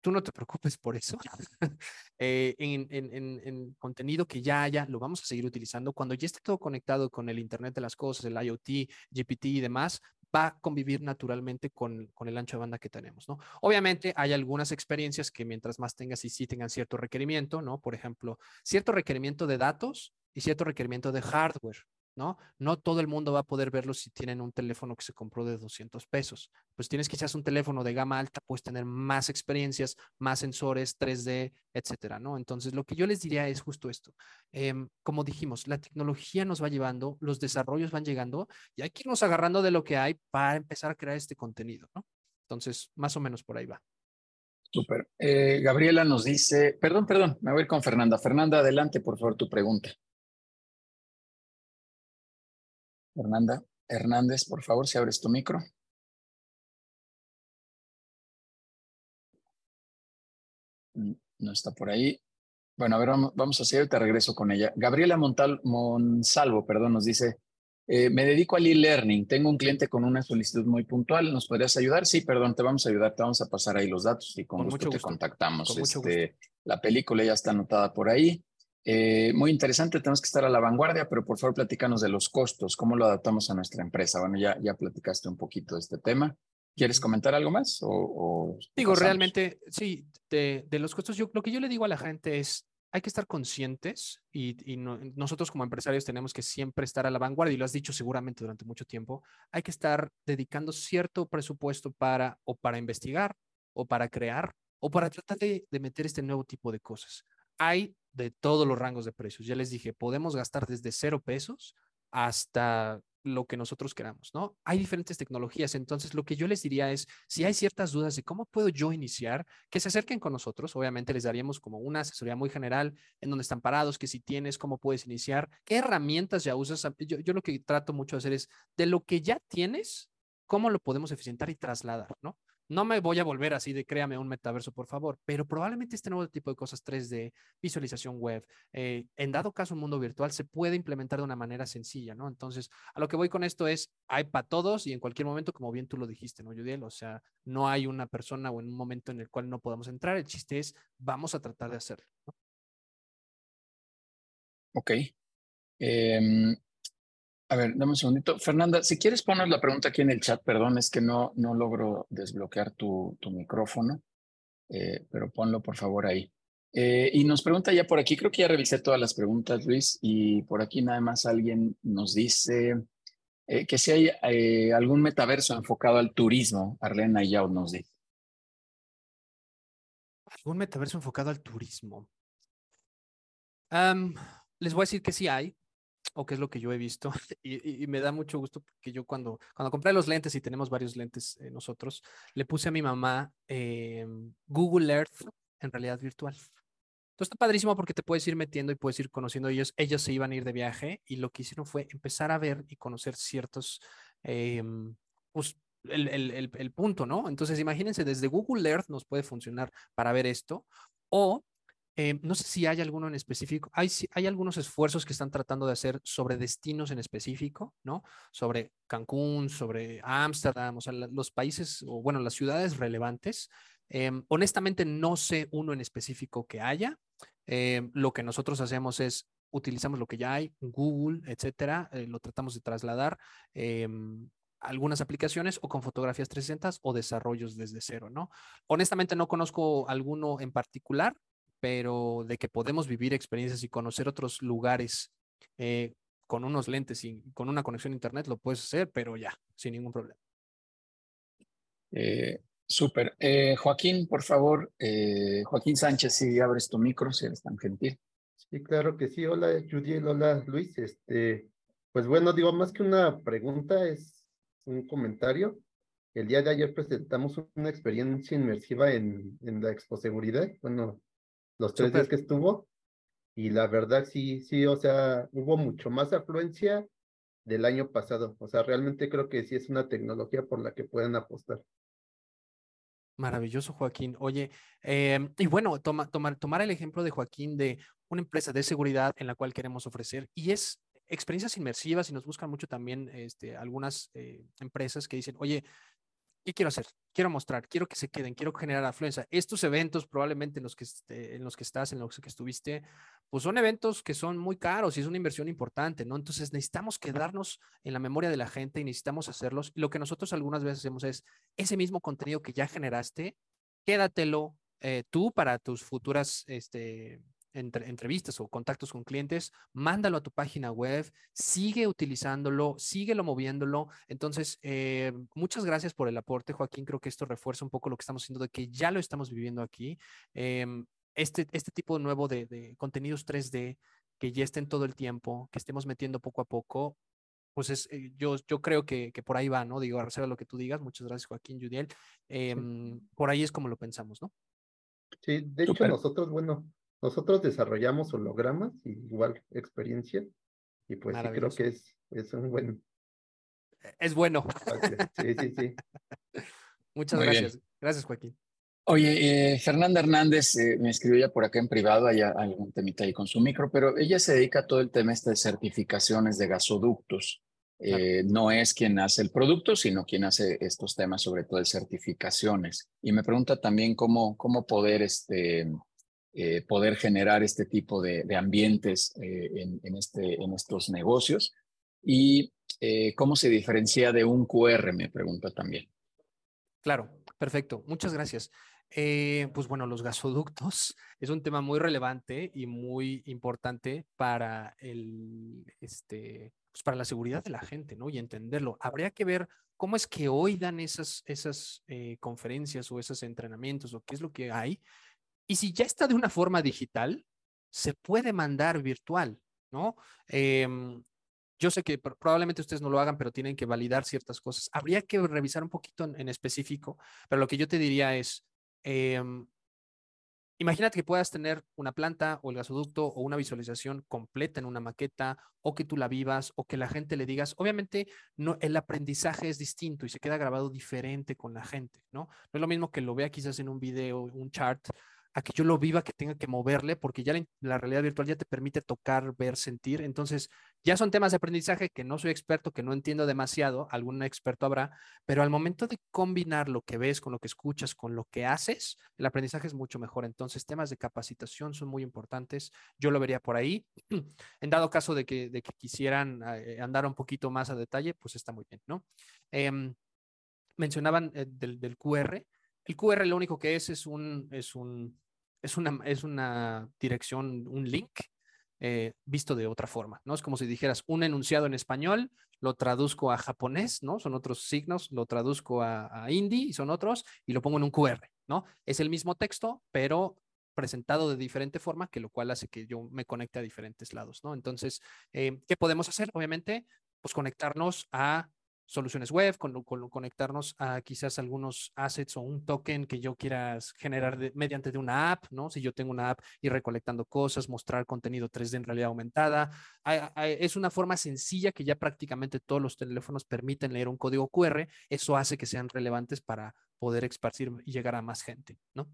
tú no te preocupes por eso. Eh, en, en, contenido que ya haya, lo vamos a seguir utilizando. Cuando ya esté todo conectado con el Internet de las Cosas, el IoT, GPT y demás, va a convivir naturalmente con, con, el ancho de banda que tenemos, ¿no? Obviamente hay algunas experiencias que mientras más tengas y sí tengan cierto requerimiento, ¿no? Por ejemplo, cierto requerimiento de datos y cierto requerimiento de hardware, ¿no? No todo el mundo va a poder verlo si tienen un teléfono que se compró de 200 pesos. Pues tienes quizás un teléfono de gama alta, puedes tener más experiencias, más sensores, 3D, etcétera, ¿no? Entonces, lo que yo les diría es justo esto. Em, como dijimos, la tecnología nos va llevando, los desarrollos van llegando y hay que irnos agarrando de lo que hay para empezar a crear este contenido, ¿no? Entonces, más o menos por ahí va. Súper. Eh, Gabriela nos dice, perdón, perdón, me voy a ir con Fernanda. Fernanda, adelante, por favor, tu pregunta. Fernanda Hernández, por favor, si abres tu micro. Mm, no está por ahí. Bueno, a ver, vamos, a seguir, te regreso con ella. Gabriela Montal, Monsalvo, perdón, nos dice, eh, me dedico al e-learning, tengo un cliente con una solicitud muy puntual, ¿nos podrías ayudar? Sí, perdón, te vamos a ayudar, te vamos a pasar ahí los datos y con, gusto, te contactamos. Este, la película ya está anotada por ahí. Eh, muy interesante, tenemos que estar a la vanguardia, pero por favor platícanos de los costos, cómo lo adaptamos a nuestra empresa. Bueno, ya, ya platicaste un poquito de este tema. ¿Quieres comentar algo más? O, digo, realmente, sí, de, los costos, yo, lo que yo le digo a la gente es, hay que estar conscientes y, nosotros como empresarios tenemos que siempre estar a la vanguardia y lo has dicho seguramente durante mucho tiempo, hay que estar dedicando cierto presupuesto para o para investigar o para crear o para tratar de, de meter este nuevo tipo de cosas. Hay de todos los rangos de precios. Ya les dije, podemos gastar desde cero pesos hasta lo que nosotros queramos, ¿no? Hay diferentes tecnologías, entonces lo que yo les diría es, si hay ciertas dudas de cómo puedo yo iniciar, que se acerquen con nosotros, obviamente les daríamos como una asesoría muy general en dónde están parados, que si tienes, cómo puedes iniciar, qué herramientas ya usas. Yo, yo lo que trato mucho de hacer es, de lo que ya tienes, cómo lo podemos eficientar y trasladar, ¿no? No me voy a volver así de créame un metaverso, por favor, pero probablemente este nuevo tipo de cosas 3D, visualización web, eh, en dado caso un mundo virtual, se puede implementar de una manera sencilla, ¿no? Entonces, a lo que voy con esto es, hay para todos y en cualquier momento, como bien tú lo dijiste, ¿no, Judiel? O sea, no hay una persona o en un momento en el cual no podamos entrar, el chiste es, vamos a tratar de hacerlo. ¿no? Ok. Em, a ver, dame un segundito. Fernanda, si quieres poner la pregunta aquí en el chat, perdón, es que no, no logro desbloquear tu, tu micrófono, eh, pero ponlo por favor ahí. Eh, y nos pregunta ya por aquí, creo que ya revisé todas las preguntas, Luis, y por aquí nada más alguien nos dice eh, que si hay algún metaverso enfocado al turismo, Arlena Yao nos dice. ¿Algún metaverso enfocado al turismo? les voy a decir que sí hay o qué es lo que yo he visto. Y, me da mucho gusto porque yo cuando, cuando compré los lentes y tenemos varios lentes eh, nosotros, le puse a mi mamá em, Google Earth en realidad virtual. Entonces está padrísimo porque te puedes ir metiendo y puedes ir conociendo ellos. Ellos se iban a ir de viaje y lo que hicieron fue empezar a ver y conocer ciertos, em, pues el, el, el, punto, ¿no? Entonces imagínense, desde Google Earth nos puede funcionar para ver esto o eh, no sé si hay alguno en específico. Hay, hay algunos esfuerzos que están tratando de hacer sobre destinos en específico, ¿no? Sobre Cancún, sobre Ámsterdam, o sea, los países, o bueno, las ciudades relevantes. Em, honestamente, no sé uno en específico que haya. Em, lo que nosotros hacemos es utilizamos lo que ya hay, Google, etcétera, eh, lo tratamos de trasladar em, algunas aplicaciones o con fotografías 360 o desarrollos desde cero, ¿no? Honestamente no conozco alguno en particular, pero de que podemos vivir experiencias y conocer otros lugares eh, con unos lentes y con una conexión a internet, lo puedes hacer, pero ya, sin ningún problema. Eh, Súper. Eh, Joaquín, por favor, Joaquín Sánchez, si abres tu micro, si eres tan gentil. Sí, claro que sí. Hola, Judiel, hola, Luis. Este, pues bueno, digo, más que una pregunta, es un comentario. El día de ayer presentamos una experiencia inmersiva en, en la exposeguridad. Bueno, los tres días que estuvo. Y la verdad sí, sí, o sea, hubo mucho más afluencia del año pasado. O sea, realmente creo que sí es una tecnología por la que pueden apostar. Maravilloso, Joaquín. Oye, em, y bueno, toma, tomar, tomar el ejemplo de Joaquín de una empresa de seguridad en la cual queremos ofrecer y es experiencias inmersivas y nos buscan mucho también este, algunas eh, empresas que dicen, oye, ¿Qué quiero hacer? Quiero mostrar, quiero que se queden, quiero generar afluencia. Estos eventos probablemente en los que, este, en los que estás, en los que estuviste, pues son eventos que son muy caros y es una inversión importante, ¿no? Entonces necesitamos quedarnos en la memoria de la gente y necesitamos hacerlos. Y lo que nosotros algunas veces hacemos es ese mismo contenido que ya generaste, quédatelo eh, tú para tus futuras este, entrevistas o contactos con clientes, mándalo a tu página web, sigue utilizándolo, síguelo moviéndolo. Entonces, eh, muchas gracias por el aporte, Joaquín. Creo que esto refuerza un poco lo que estamos haciendo, de que ya lo estamos viviendo aquí. Em, este, este tipo nuevo de, de contenidos 3D que ya estén todo el tiempo, que estemos metiendo poco a poco, pues es, eh, yo, yo creo que, que, por ahí va, ¿no? Digo, a reserva lo que tú digas. Muchas gracias, Joaquín, Judiel. Em, por ahí es como lo pensamos, ¿no? Sí, de hecho nosotros, bueno, nosotros desarrollamos hologramas, igual experiencia, y pues sí creo que es, es un buen. Es bueno. Sí, sí, sí. Muchas gracias. Gracias, Joaquín. Oye, eh, Fernanda Hernández eh, me escribió ya por acá en privado, hay algún temita ahí con su micro, pero ella se dedica a todo el tema este de certificaciones de gasoductos. Eh, no es quien hace el producto, sino quien hace estos temas, sobre todo de certificaciones. Y me pregunta también cómo, cómo poder este, eh, poder generar este tipo de, ambientes eh, en, este, en estos negocios. ¿Y eh, cómo se diferencia de un QR? Me pregunta también. Claro, perfecto. Muchas gracias. Eh, pues bueno, los gasoductos es un tema muy relevante y muy importante para el, este, pues para la seguridad de la gente, ¿no? Y entenderlo. Habría que ver cómo es que hoy dan esas, esas eh, conferencias o esos entrenamientos o qué es lo que hay. Y si ya está de una forma digital, se puede mandar virtual, ¿no? Em, yo sé que probablemente ustedes no lo hagan, pero tienen que validar ciertas cosas. Habría que revisar un poquito en, específico, pero lo que yo te diría es, em, imagínate que puedas tener una planta o el gasoducto o una visualización completa en una maqueta o que tú la vivas o que la gente le digas, obviamente no, el aprendizaje es distinto y se queda grabado diferente con la gente, ¿no? No es lo mismo que lo vea quizás en un video, un chart a que yo lo viva, que tenga que moverle, porque ya la, realidad virtual ya te permite tocar, ver, sentir. Entonces, ya son temas de aprendizaje que no soy experto, que no entiendo demasiado, algún experto habrá, pero al momento de combinar lo que ves con lo que escuchas, con lo que haces, el aprendizaje es mucho mejor. Entonces, temas de capacitación son muy importantes. Yo lo vería por ahí. En dado caso de que, de que quisieran eh, andar un poquito más a detalle, pues está muy bien, ¿no? Em, mencionaban eh, del, del QR. El QR lo único que es es un, es un es una, es una dirección, un link eh, visto de otra forma, ¿no? Es como si dijeras un enunciado en español, lo traduzco a japonés, ¿no? Son otros signos, lo traduzco a, a hindi y son otros, y lo pongo en un QR, ¿no? Es el mismo texto, pero presentado de diferente forma, que lo cual hace que yo me conecte a diferentes lados, ¿no? Entonces, eh, ¿qué podemos hacer? Obviamente, pues conectarnos a soluciones web, con, conectarnos a quizás algunos assets o un token que yo quiera generar mediante de una app, ¿no? Si yo tengo una app y recolectando cosas, mostrar contenido 3D en realidad aumentada. es una forma sencilla que ya prácticamente todos los teléfonos permiten leer un código QR. Eso hace que sean relevantes para poder esparcir y llegar a más gente, ¿no?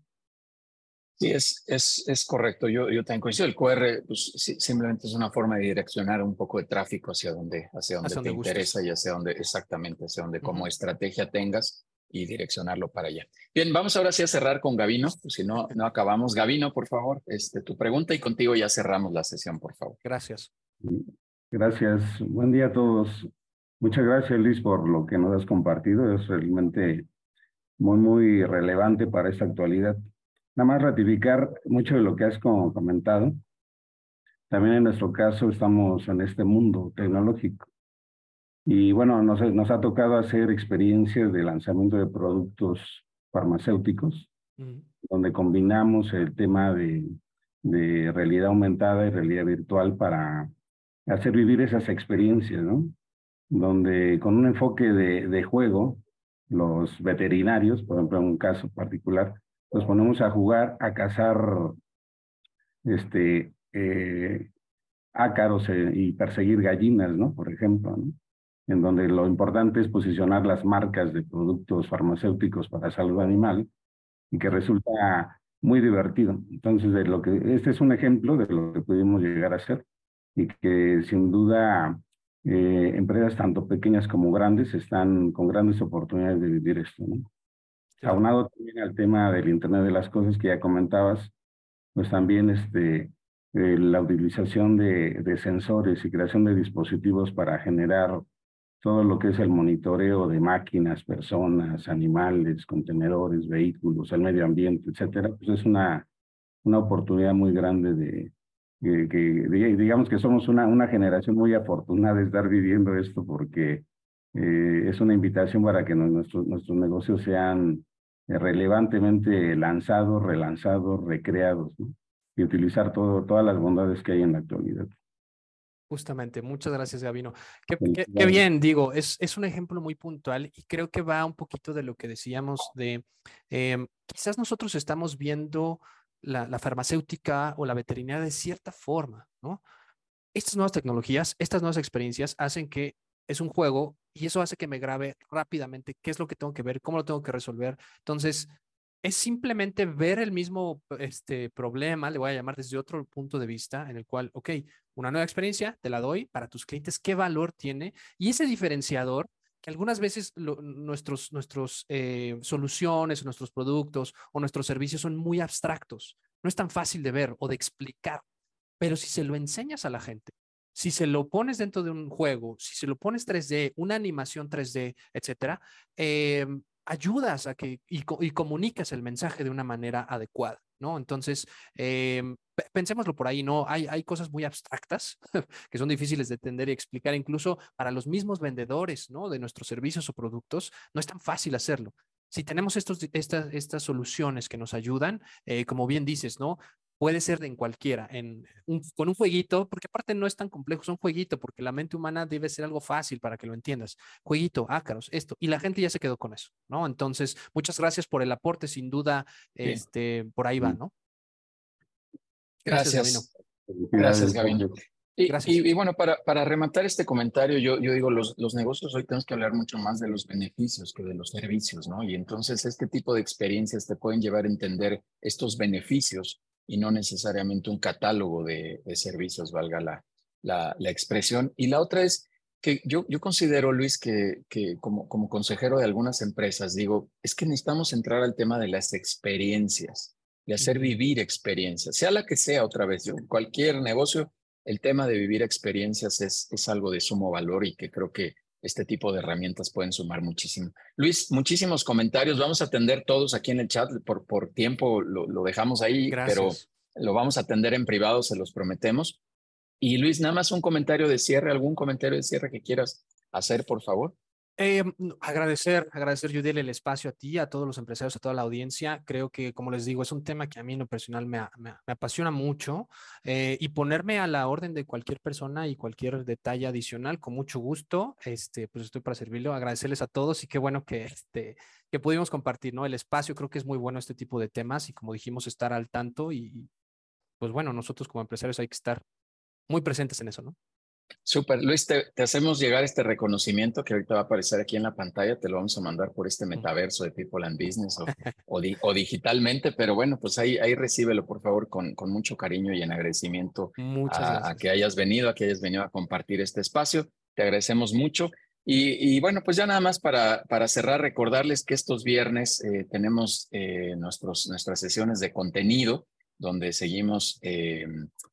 Sí, es, es, es correcto. Yo, yo también coincido. El QR pues, simplemente es una forma de direccionar un poco de tráfico hacia donde, hacia donde te interesa y hacia donde, exactamente, hacia donde como estrategia tengas y direccionarlo para allá. Bien, vamos ahora sí a cerrar con Gavino, pues si no, no acabamos. Gavino, por favor, este, tu pregunta y contigo ya cerramos la sesión, por favor. Gracias. Gracias. Buen día a todos. Muchas gracias, Luis, por lo que nos has compartido. Es realmente muy, muy relevante para esta actualidad. Nada más ratificar mucho de lo que has comentado. También en nuestro caso estamos en este mundo tecnológico. Y bueno, nos, nos ha tocado hacer experiencias de lanzamiento de productos farmacéuticos, donde combinamos el tema de, de realidad aumentada y realidad virtual para hacer vivir esas experiencias, ¿no? Donde con un enfoque de, de juego, los veterinarios, por ejemplo, en un caso particular, nos ponemos a jugar, a cazar este, eh, ácaros eh, y perseguir gallinas, ¿no? Por ejemplo. En donde lo importante es posicionar las marcas de productos farmacéuticos para salud animal y que resulta muy divertido. Entonces, de lo que, este es un ejemplo de lo que pudimos llegar a hacer y que sin duda eh, empresas tanto pequeñas como grandes están con grandes oportunidades de vivir esto, ¿no? Aunado también al tema del Internet de las Cosas que ya comentabas, pues también este, eh, la utilización de, de, sensores y creación de dispositivos para generar todo lo que es el monitoreo de máquinas, personas, animales, contenedores, vehículos, el medio ambiente, etcétera, pues es una, una oportunidad muy grande de, que, digamos que somos una, una generación muy afortunada de estar viviendo esto porque eh, es una invitación para que nuestros, nuestros negocios sean relevantemente lanzados, relanzados, recreados, ¿no? y utilizar todo, todas las bondades que hay en la actualidad. Justamente, muchas gracias, Gabino. Qué, qué, bien, digo, es, es un ejemplo muy puntual y creo que va un poquito de lo que decíamos de, em, quizás nosotros estamos viendo la, la, farmacéutica o la veterinaria de cierta forma, ¿no? Estas nuevas tecnologías, estas nuevas experiencias hacen que es un juego y eso hace que me grabe rápidamente qué es lo que tengo que ver, cómo lo tengo que resolver. Entonces, es simplemente ver el mismo este, problema, le voy a llamar desde otro punto de vista, en el cual, ok, una nueva experiencia, te la doy para tus clientes, qué valor tiene y ese diferenciador que algunas veces nuestros, nuestros eh, soluciones, nuestros productos o nuestros servicios son muy abstractos, no es tan fácil de ver o de explicar, pero si se lo enseñas a la gente, si se lo pones dentro de un juego, si se lo pones 3D, una animación 3D, etcétera, em, ayudas a que y, y, comunicas el mensaje de una manera adecuada, ¿no? Entonces, eh, pensémoslo por ahí, ¿no? Hay, hay cosas muy abstractas que son difíciles de entender y explicar, incluso para los mismos vendedores, ¿no? De nuestros servicios o productos, no es tan fácil hacerlo. Si tenemos estos, estas, estas soluciones que nos ayudan, eh, como bien dices, ¿no? Puede ser en cualquiera, en con un jueguito, porque aparte no es tan complejo, es un jueguito, porque la mente humana debe ser algo fácil para que lo entiendas. Jueguito, ácaros, esto, y la gente ya se quedó con eso, ¿no? Entonces, muchas gracias por el aporte, sin duda, este, por ahí va, ¿no? Gracias. Gracias, Gabino. Y, bueno, para, para rematar este comentario, yo, yo digo, los, los negocios hoy tenemos que hablar mucho más de los beneficios que de los servicios, ¿no? Y entonces este tipo de experiencias te pueden llevar a entender estos beneficios y no necesariamente un catálogo de, servicios, valga la, la, expresión. Y la otra es que yo, yo considero, Luis, que, que como, como consejero de algunas empresas, digo, es que necesitamos entrar al tema de las experiencias, de hacer vivir experiencias, sea la que sea otra vez. Yo, cualquier negocio, el tema de vivir experiencias es, es algo de sumo valor y que creo que este tipo de herramientas pueden sumar muchísimo. Luis, muchísimos comentarios. Vamos a atender todos aquí en el chat. Por, por tiempo lo, dejamos ahí, pero lo vamos a atender en privado, se los prometemos. Y Luis, nada más un comentario de cierre, algún comentario de cierre que quieras hacer, por favor. Eh, agradecer, agradecer, Judiel, el espacio a ti, a todos los empresarios, a toda la audiencia. Creo que, como les digo, es un tema que a mí en lo personal me, me, apasiona mucho eh, y ponerme a la orden de cualquier persona y cualquier detalle adicional, con mucho gusto, este, pues estoy para servirlo. Agradecerles a todos y qué bueno que, este, que pudimos compartir, ¿no? El espacio, creo que es muy bueno este tipo de temas y como dijimos, estar al tanto y, pues bueno, nosotros como empresarios hay que estar muy presentes en eso, ¿no? Súper, Luis, te, hacemos llegar este reconocimiento que ahorita va a aparecer aquí en la pantalla, te lo vamos a mandar por este metaverso de People and Business o, o, digitalmente, pero bueno, pues ahí, ahí recíbelo por favor con, con mucho cariño y en agradecimiento a, que hayas venido, a que hayas venido a compartir este espacio. Te agradecemos mucho. Y, bueno, pues ya nada más para, para cerrar, recordarles que estos viernes eh, tenemos eh, nuestros, nuestras sesiones de contenido donde seguimos eh,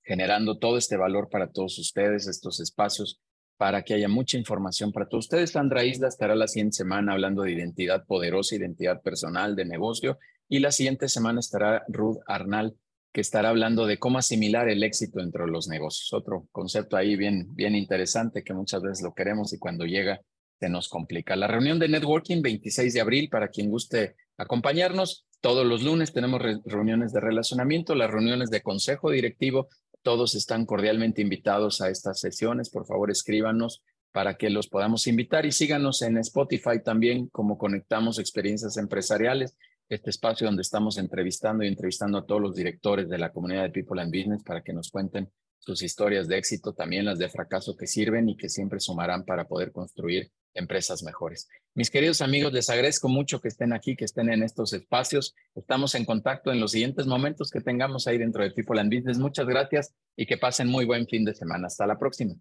generando todo este valor para todos ustedes, estos espacios, para que haya mucha información para todos ustedes. Sandra Isla estará la siguiente semana hablando de identidad poderosa, identidad personal, de negocio, y la siguiente semana estará Ruth Arnal, que estará hablando de cómo asimilar el éxito entre los negocios. Otro concepto ahí bien, bien interesante que muchas veces lo queremos y cuando llega se nos complica. La reunión de networking 26 de abril, para quien guste acompañarnos, todos los lunes tenemos reuniones de relacionamiento, las reuniones de consejo directivo. Todos están cordialmente invitados a estas sesiones. Por favor, escríbanos para que los podamos invitar y síganos en Spotify también como Conectamos Experiencias Empresariales, este espacio donde estamos entrevistando y entrevistando a todos los directores de la comunidad de People and Business para que nos cuenten sus historias de éxito, también las de fracaso que sirven y que siempre sumarán para poder construir empresas mejores. Mis queridos amigos, les agradezco mucho que estén aquí, que estén en estos espacios. Estamos en contacto en los siguientes momentos que tengamos ahí dentro de People and Business. Muchas gracias y que pasen muy buen fin de semana. Hasta la próxima.